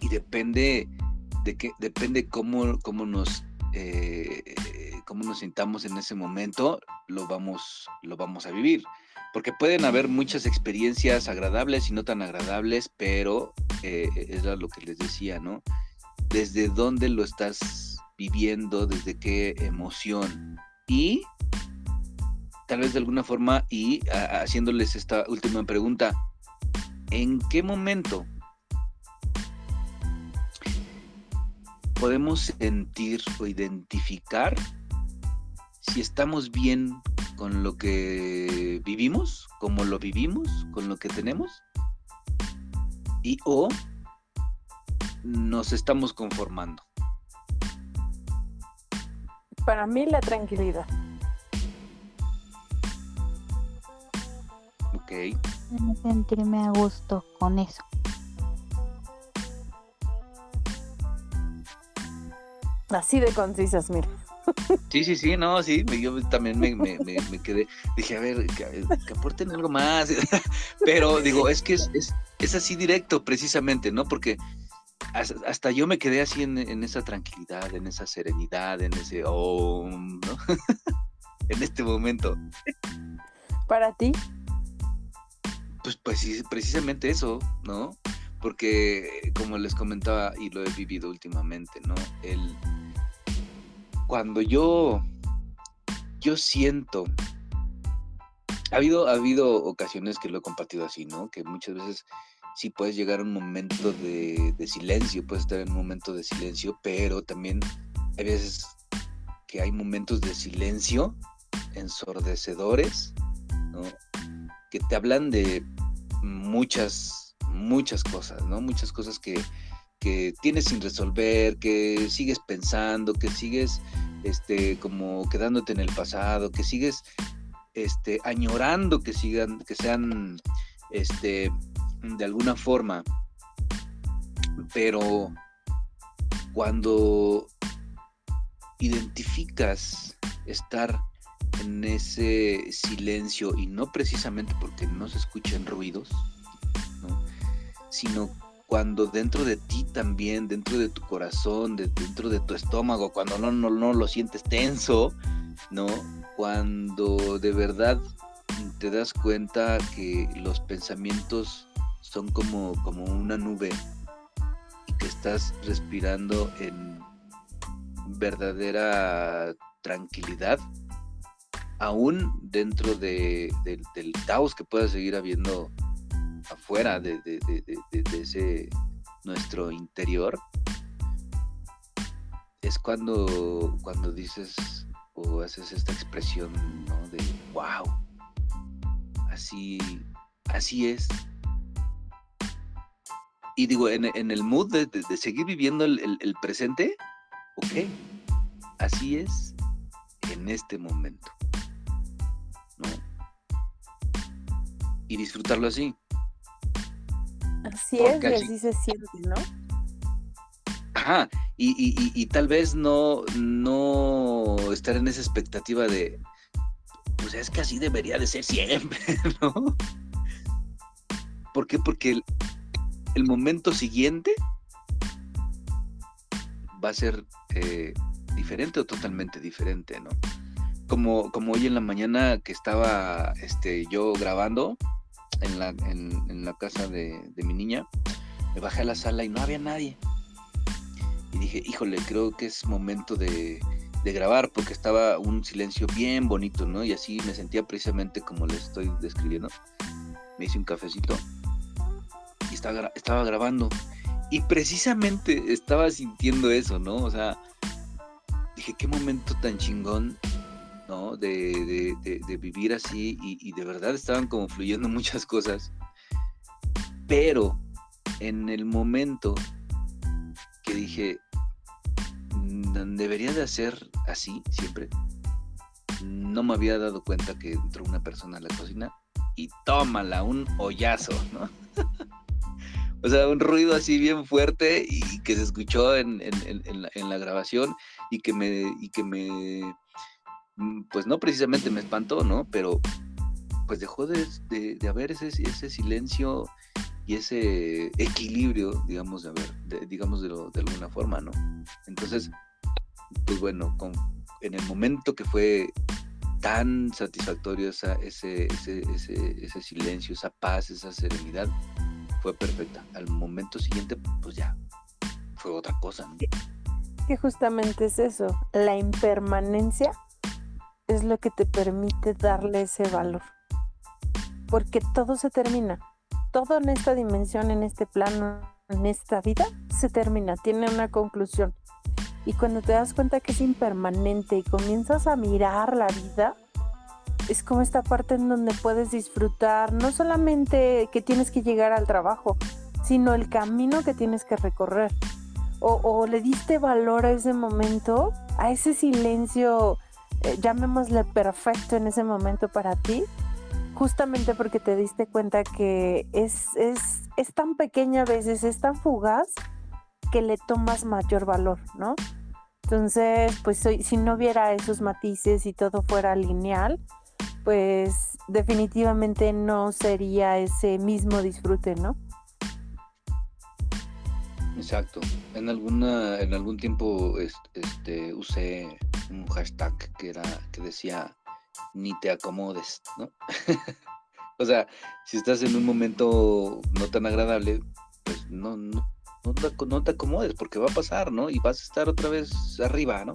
Y depende de que depende cómo, cómo nos eh, cómo nos sintamos en ese momento lo vamos lo vamos a vivir porque pueden haber muchas experiencias agradables y no tan agradables pero eh, es lo que les decía no desde dónde lo estás viviendo desde qué emoción y tal vez de alguna forma y haciéndoles esta última pregunta en qué momento podemos sentir o identificar si estamos bien con lo que vivimos, como lo vivimos, con lo que tenemos, y o nos estamos conformando. Para mí la tranquilidad. Ok, sentirme a gusto con eso. Así de concisas, mira. sí, sí, sí, no, sí, me- yo también me, me- me- me quedé, dije, a ver, que, que aporten algo más, pero digo, es que es, es, es así directo precisamente, ¿no? Porque hasta, hasta yo me quedé así en, en esa tranquilidad, en esa serenidad, en ese, oh, ¿no? en este momento. Para ti, Pues, pues precisamente eso, ¿no? Porque como les comentaba y lo he vivido últimamente, ¿no? El cuando yo yo siento ha habido ha habido ocasiones que lo he compartido así, ¿no? Que muchas veces sí puedes llegar a un momento de, de silencio, puedes estar en un momento de silencio, pero también hay veces que hay momentos de silencio ensordecedores, ¿no? Que te hablan de muchas, muchas cosas, ¿no? Muchas cosas que, que tienes sin resolver, que sigues pensando, que sigues este, como quedándote en el pasado, que sigues este, añorando que sigan, que sean este, de alguna forma. Pero cuando identificas estar en ese silencio y no precisamente porque no se escuchen ruidos, ¿no? sino cuando dentro de ti también, dentro de tu corazón, de- dentro de tu estómago, cuando no, no, no lo sientes tenso, ¿no? Cuando de verdad te das cuenta que los pensamientos son como, como una nube y que estás respirando en verdadera tranquilidad, aún dentro de, de- del caos que pueda seguir habiendo afuera de- de ese nuestro interior, es cuando, cuando dices o haces esta expresión ¿no? de wow, así, así es. Y digo, en, en el mood de, de- de seguir viviendo el, el- el presente, ok, así es en este momento. ¿no? Y disfrutarlo así. así Porque es y así- así se siente, ¿no? Ajá, y, y- y- y tal vez no, no estar en esa expectativa de, pues es que así debería de ser siempre, ¿no? ¿Por qué? Porque el, momento siguiente va a ser eh, diferente o totalmente diferente, ¿no? Como, como hoy en la mañana que estaba este, yo grabando en la, en, la casa de, de mi niña, me bajé a la sala y no había nadie. Y dije, híjole, creo que es momento de, de grabar porque estaba un silencio bien bonito, ¿no? Y así me sentía precisamente como les estoy describiendo. Me hice un cafecito estaba, estaba grabando. Y precisamente estaba sintiendo eso, ¿no? O sea, dije, qué momento tan chingón, ¿no? De, vivir así y, y de verdad estaban como fluyendo muchas cosas. Pero en el momento que dije, debería de hacer así siempre. No me había dado cuenta que entró una persona a la cocina y tómala, un hoyazo, ¿no? o sea, un ruido así bien fuerte y que se escuchó en, la, grabación y que me, y que me, mm, pues no precisamente me espantó, ¿no? Pero pues dejó de, haber ese, ese silencio y ese equilibrio, digamos, de haber, digamos de, de alguna forma, ¿no? Entonces, pues bueno, con, en el momento que fue tan satisfactorio esa, ese, ese, ese, silencio, esa paz, esa serenidad, fue perfecta. Al momento siguiente, pues ya, fue otra cosa. Que justamente es eso, la impermanencia es lo que te permite darle ese valor. Porque todo se termina, todo en esta dimensión, en este plano, en esta vida, se termina, tiene una conclusión. Y cuando te das cuenta que es impermanente y comienzas a mirar la vida, es como esta parte en donde puedes disfrutar no solamente que tienes que llegar al trabajo, sino el camino que tienes que recorrer. O, le diste valor a ese momento, a ese silencio, eh, llamémosle perfecto en ese momento para ti, justamente porque te diste cuenta que es, es, es tan pequeña a veces, es tan fugaz que le tomas mayor valor, ¿no? Entonces, pues si no hubiera esos matices y todo fuera lineal, pues definitivamente no sería ese mismo disfrute, ¿no? Exacto. En alguna, en algún tiempo este, usé un hashtag que era, que decía ni te acomodes, ¿no? o sea, si estás en un momento no tan agradable, pues no, no, no te, acomodes porque va a pasar, ¿no? Y vas a estar otra vez arriba, ¿no?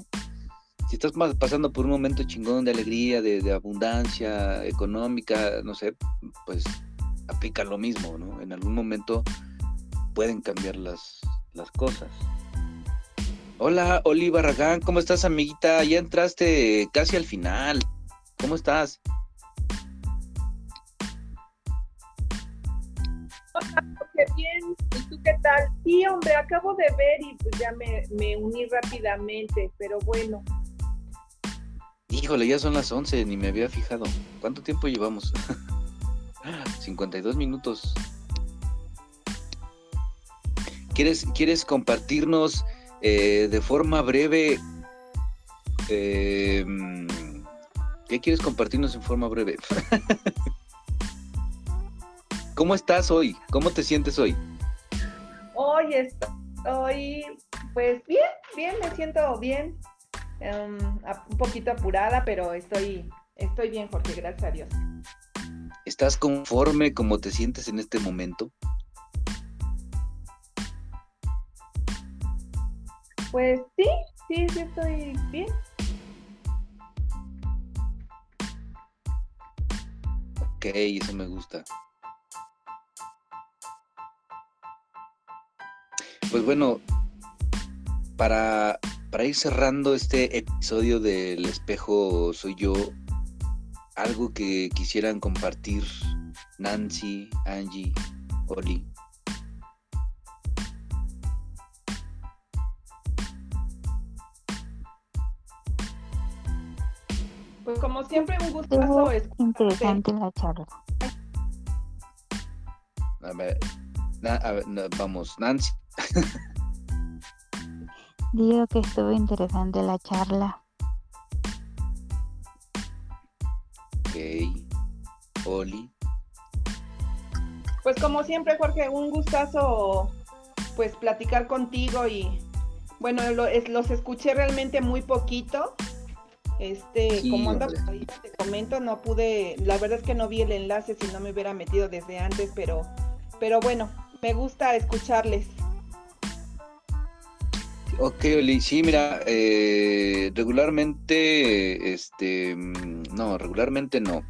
Si estás pasando por un momento chingón de alegría, de, abundancia económica, no sé, pues aplica lo mismo, ¿no? En algún momento pueden cambiar las, las cosas. Hola, Oliva Ragán, ¿cómo estás, amiguita? Ya entraste casi al final. ¿Cómo estás? bien. ¿Y tú qué tal? Sí, hombre, acabo de ver y pues ya me, uní rápidamente, pero bueno. Híjole, ya son las 11, ni me había fijado. ¿Cuánto tiempo llevamos? 52 minutos. ¿Quieres, quieres compartirnos eh, de forma breve? Eh, ¿Qué quieres compartirnos en forma breve? ¿Cómo estás hoy? ¿Cómo te sientes hoy? Hoy estoy, pues bien, bien, me siento bien. Em, un poquito apurada, pero estoy, estoy bien, Jorge, gracias a Dios. ¿Estás conforme como te sientes en este momento? Pues sí, sí, sí estoy bien. Ok, eso me gusta. Pues bueno, para, ir cerrando este episodio del espejo soy yo, algo que quisieran compartir Nancy, Angie, Oli. Pues como siempre un gusto es interesante la charla. A ver, a ver vamos, Nancy. Digo que estuvo interesante la charla. Ok. Oli. Pues como siempre, Jorge, un gustazo pues platicar contigo y bueno, los escuché realmente muy poquito. Este, como anda te comento, no pude, la verdad es que no vi el enlace si no me hubiera metido desde antes, pero, pero bueno, me gusta escucharles. Ok, Oli, sí, mira, eh, regularmente, este, mm, no, regularmente no.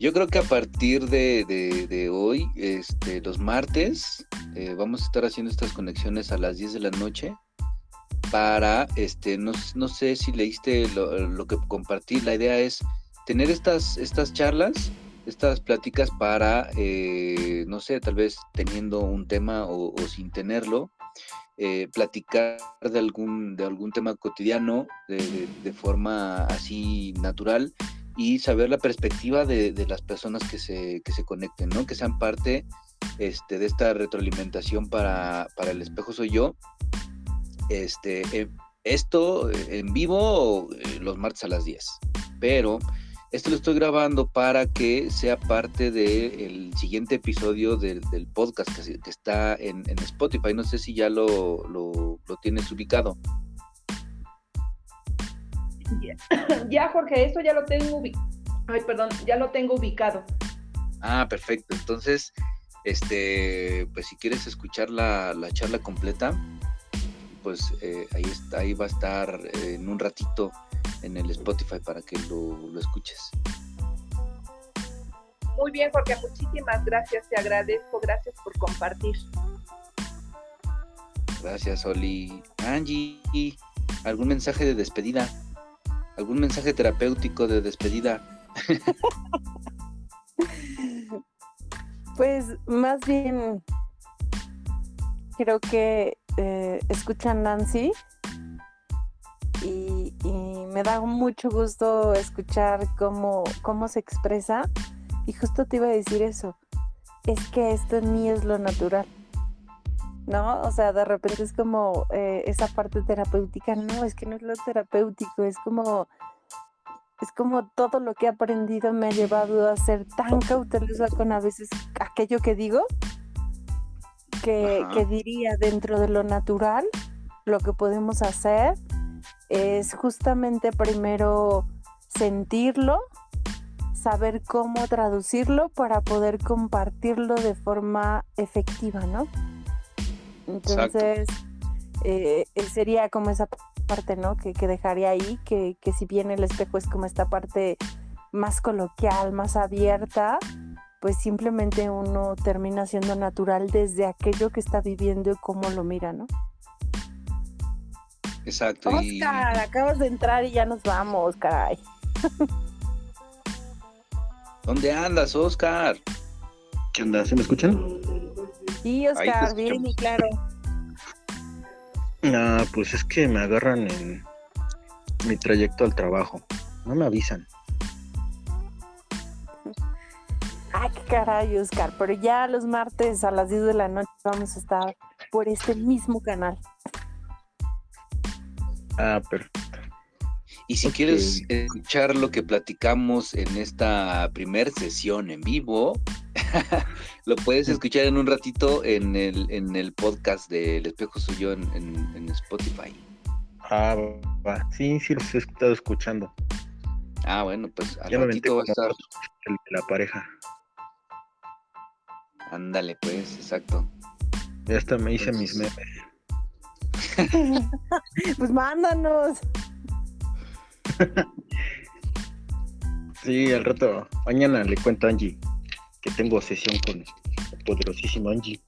Yo creo que a partir de, de- de hoy, este, los martes, eh, vamos a estar haciendo estas conexiones a las 10 de la noche para, este, no, no sé si leíste lo, lo que compartí, la idea es tener estas, estas charlas, estas pláticas para, eh, no sé, tal vez teniendo un tema o, o sin tenerlo, eh, platicar de algún, de algún tema cotidiano de, de- de forma así natural y saber la perspectiva de, de las personas que se, que se conecten, ¿no? Que sean parte este, de esta retroalimentación para, para el espejo soy yo. Este, eh, esto eh, en vivo eh, los martes a las 10, pero esto lo estoy grabando para que sea parte del siguiente episodio del, del podcast que, está en, en Spotify. No sé si ya lo, lo, lo tienes ubicado. Ya, Jorge, eso ya lo tengo ubicado. Ay, perdón, ya lo tengo ubicado. Ah, perfecto. Entonces, este, pues si quieres escuchar la, la charla completa, pues eh, ahí está, ahí va a estar eh, en un ratito en el Spotify para que lo, lo escuches. Muy bien, Jorge, muchísimas gracias, te agradezco, gracias por compartir. Gracias, Oli. Angie, ¿algún mensaje de despedida? ¿Algún mensaje terapéutico de despedida? Pues más bien creo que eh, escuchan Nancy y, y me da mucho gusto escuchar cómo, cómo se expresa y justo te iba a decir eso, es que esto en mí es lo natural. ¿No? O sea, de repente es como eh, esa parte terapéutica, no, es que no es lo terapéutico, es como es como todo lo que he aprendido me ha llevado a ser tan cautelosa con a veces aquello que digo, que diría dentro de lo natural, lo que podemos hacer es justamente primero sentirlo, saber cómo traducirlo para poder compartirlo de forma efectiva, ¿no? Entonces, eh, sería como esa parte, ¿no? Que, que dejaría ahí, que, que si bien el espejo es como esta parte más coloquial, más abierta, pues simplemente uno termina siendo natural desde aquello que está viviendo y cómo lo mira, ¿no? Exacto. y- Oscar, acabas de entrar y ya nos vamos, caray. ¿Dónde andas, Oscar? ¿Qué onda? ¿Se me escuchan? Sí, Oscar, bien y claro. Ah, pues es que me agarran en mi trayecto al trabajo. No me avisan. Ay, qué caray, Oscar, pero ya los martes a las 10 de la noche vamos a estar por este mismo canal. Ah, pero Y si quieres escuchar lo que platicamos en esta primer sesión en vivo, lo puedes escuchar en un ratito en el, en el podcast de El Espejo Soy Yo en, en- en Spotify. ah, va. Sí, sí los he estado escuchando. Ah, bueno, pues al Ya ratito va a estar. el de la pareja. Ándale, pues, exacto. Ya hasta me hice mis memes. Pues mándanos. Sí, al rato, mañana le cuento a Angie que tengo sesión con el poderosísimo Angie.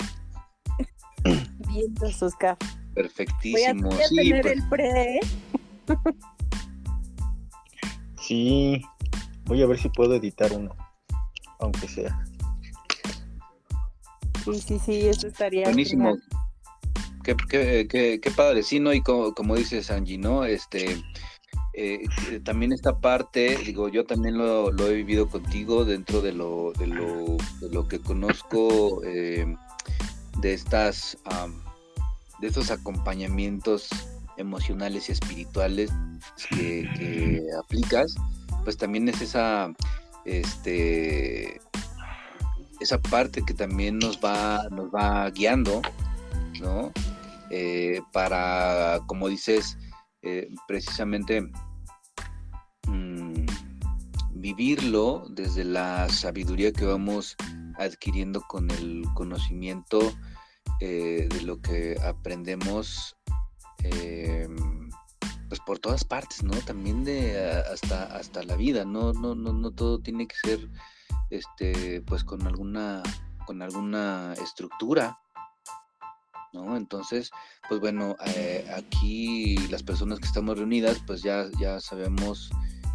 Vientos, Oscar. Voy a, Perfectísimo. voy a Sí, tener pues, el pre, ¿eh? Sí, voy a ver si puedo editar uno, aunque sea. Sí, sí, sí, eso estaría buenísimo. genial. Qué, qué, padre, sí, ¿no? Y como, como dices, Angie, ¿no? Este, eh, eh, también esta parte, digo, yo también lo, he vivido contigo dentro de lo, de lo, de lo que conozco eh, de estas, de estos acompañamientos emocionales y espirituales que, que aplicas, pues también es esa, este, esa parte que también nos va, nos va guiando, ¿no? Eh, para, como dices, eh, precisamente mm, vivirlo desde la sabiduría que vamos adquiriendo con el conocimiento eh, de lo que aprendemos em, pues por todas partes, ¿no? También de hasta, hasta la vida, no, no, no, no todo tiene que ser este, pues con alguna, con alguna estructura, ¿no? Entonces, pues bueno, eh, aquí las personas que estamos reunidas, pues ya, ya sabemos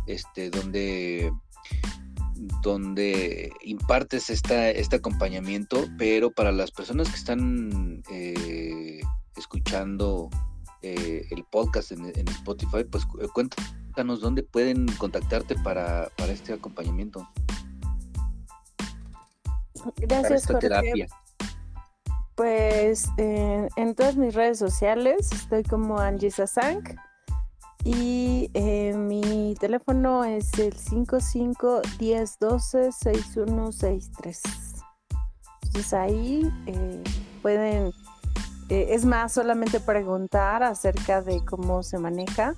este, dónde, dónde impartes esta, este acompañamiento, pero para las personas que están eh, escuchando eh, el podcast en, Spotify, pues cuéntanos dónde pueden contactarte para, para este acompañamiento. Gracias, Jorge. Pues en todas mis redes sociales estoy como Angie Sasank y eh, mi teléfono es el 55 10 12 6163. Entonces ahí eh, pueden, eh, es más, solamente preguntar acerca de cómo se maneja,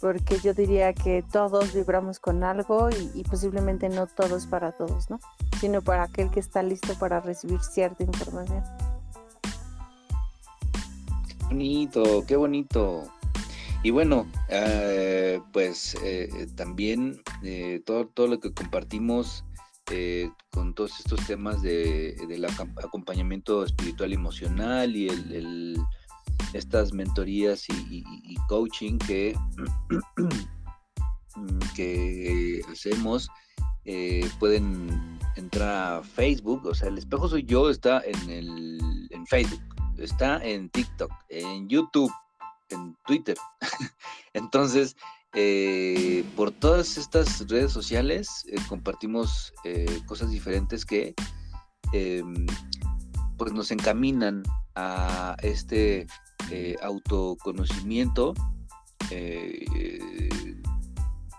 porque yo diría que todos vibramos con algo y, y posiblemente no todos para todos, ¿no? Sino para aquel que está listo para recibir cierta información. Bonito, qué bonito. Y bueno, eh, pues eh, eh, también todo, todo lo que compartimos con todos estos temas de, del acompañamiento espiritual y emocional y estas mentorías y, coaching que, que hacemos, pueden entrar a Facebook, o sea, el espejo soy yo, está en, el, en Facebook, está en TikTok, en YouTube en Twitter. Entonces, eh, por todas estas redes sociales eh, compartimos eh, cosas diferentes que em, pues nos encaminan a este autoconocimiento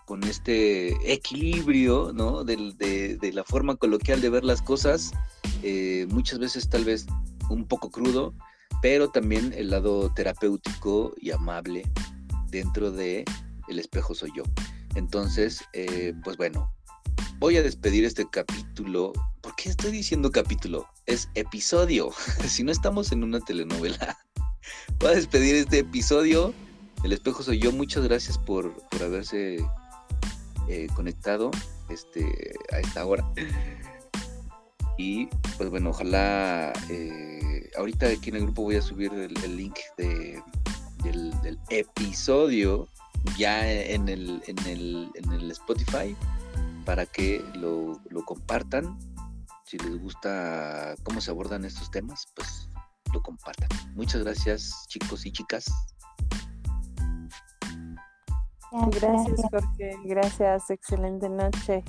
con este equilibrio ¿no? de, de, la forma coloquial de ver las cosas, muchas veces tal vez un poco crudo, pero también el lado terapéutico y amable dentro de El espejo soy yo. Entonces, eh, pues bueno, voy a despedir este capítulo. ¿Por qué estoy diciendo capítulo? Es episodio. si no estamos en una telenovela, voy a despedir este episodio. El espejo soy yo. Muchas gracias por, haberse eh, conectado este, a esta hora. Y pues bueno, ojalá eh, ahorita aquí en el grupo voy a subir el, link de, del, episodio ya en el, en el, en el Spotify para que lo, lo, compartan. Si les gusta cómo se abordan estos temas, pues lo compartan. Muchas gracias chicos y chicas. Gracias Jorge, gracias, excelente noche.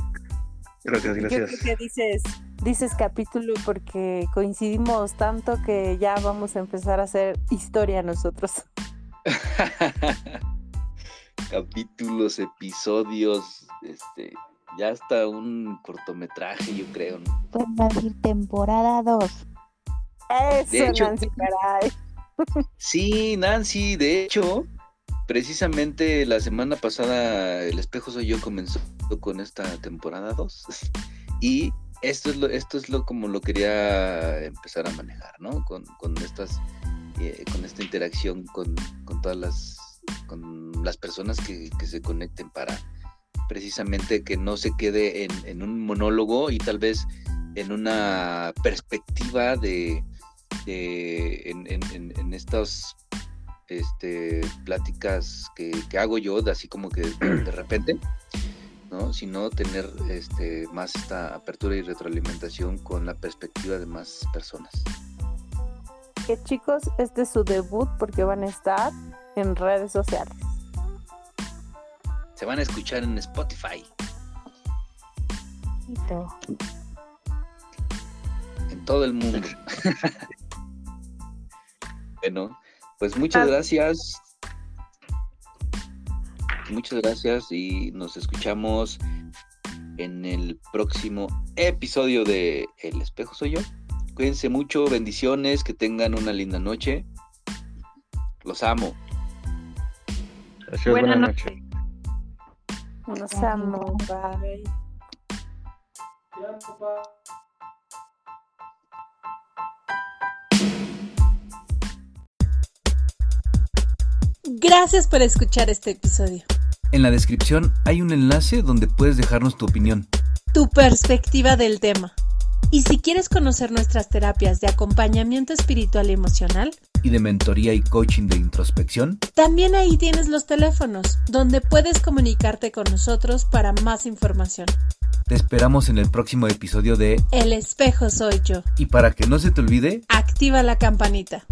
Gracias, gracias. ¿Qué dices? dices capítulo porque coincidimos tanto que ya vamos a empezar a hacer historia nosotros. Capítulos, episodios, este, ya hasta un cortometraje, yo creo. ¿no? a decir temporada 2. Eso, Nancy, caray. Sí, Nancy, de hecho, precisamente la semana pasada El espejo soy yo comenzó con esta temporada 2 y esto es lo, esto es lo como lo quería empezar a manejar, ¿no? Con, estas, eh, con esta interacción con, todas las, con las personas que, se conecten para precisamente que no se quede en, un monólogo y tal vez en una perspectiva de, en, en, estas este, pláticas que, que, hago yo, así como que de repente, ¿no? sino tener este, más esta apertura y retroalimentación con la perspectiva de más personas. Que chicos, este es su debut porque van a estar en redes sociales. Se van a escuchar en Spotify. En todo el mundo. bueno, pues muchas gracias muchas gracias y nos escuchamos en el próximo episodio de El espejo soy yo. Cuídense mucho, bendiciones, que tengan una linda noche. Los amo. buenas noches. Los amo, bye. Gracias por escuchar este episodio. En la descripción hay un enlace donde puedes dejarnos tu opinión. Tu perspectiva del tema. Y si quieres conocer nuestras terapias de acompañamiento espiritual y emocional, y de mentoría y coaching de introspección, también ahí tienes los teléfonos donde puedes comunicarte con nosotros para más información. Te esperamos en el próximo episodio de El espejo soy yo. Y para que no se te olvide, activa la campanita.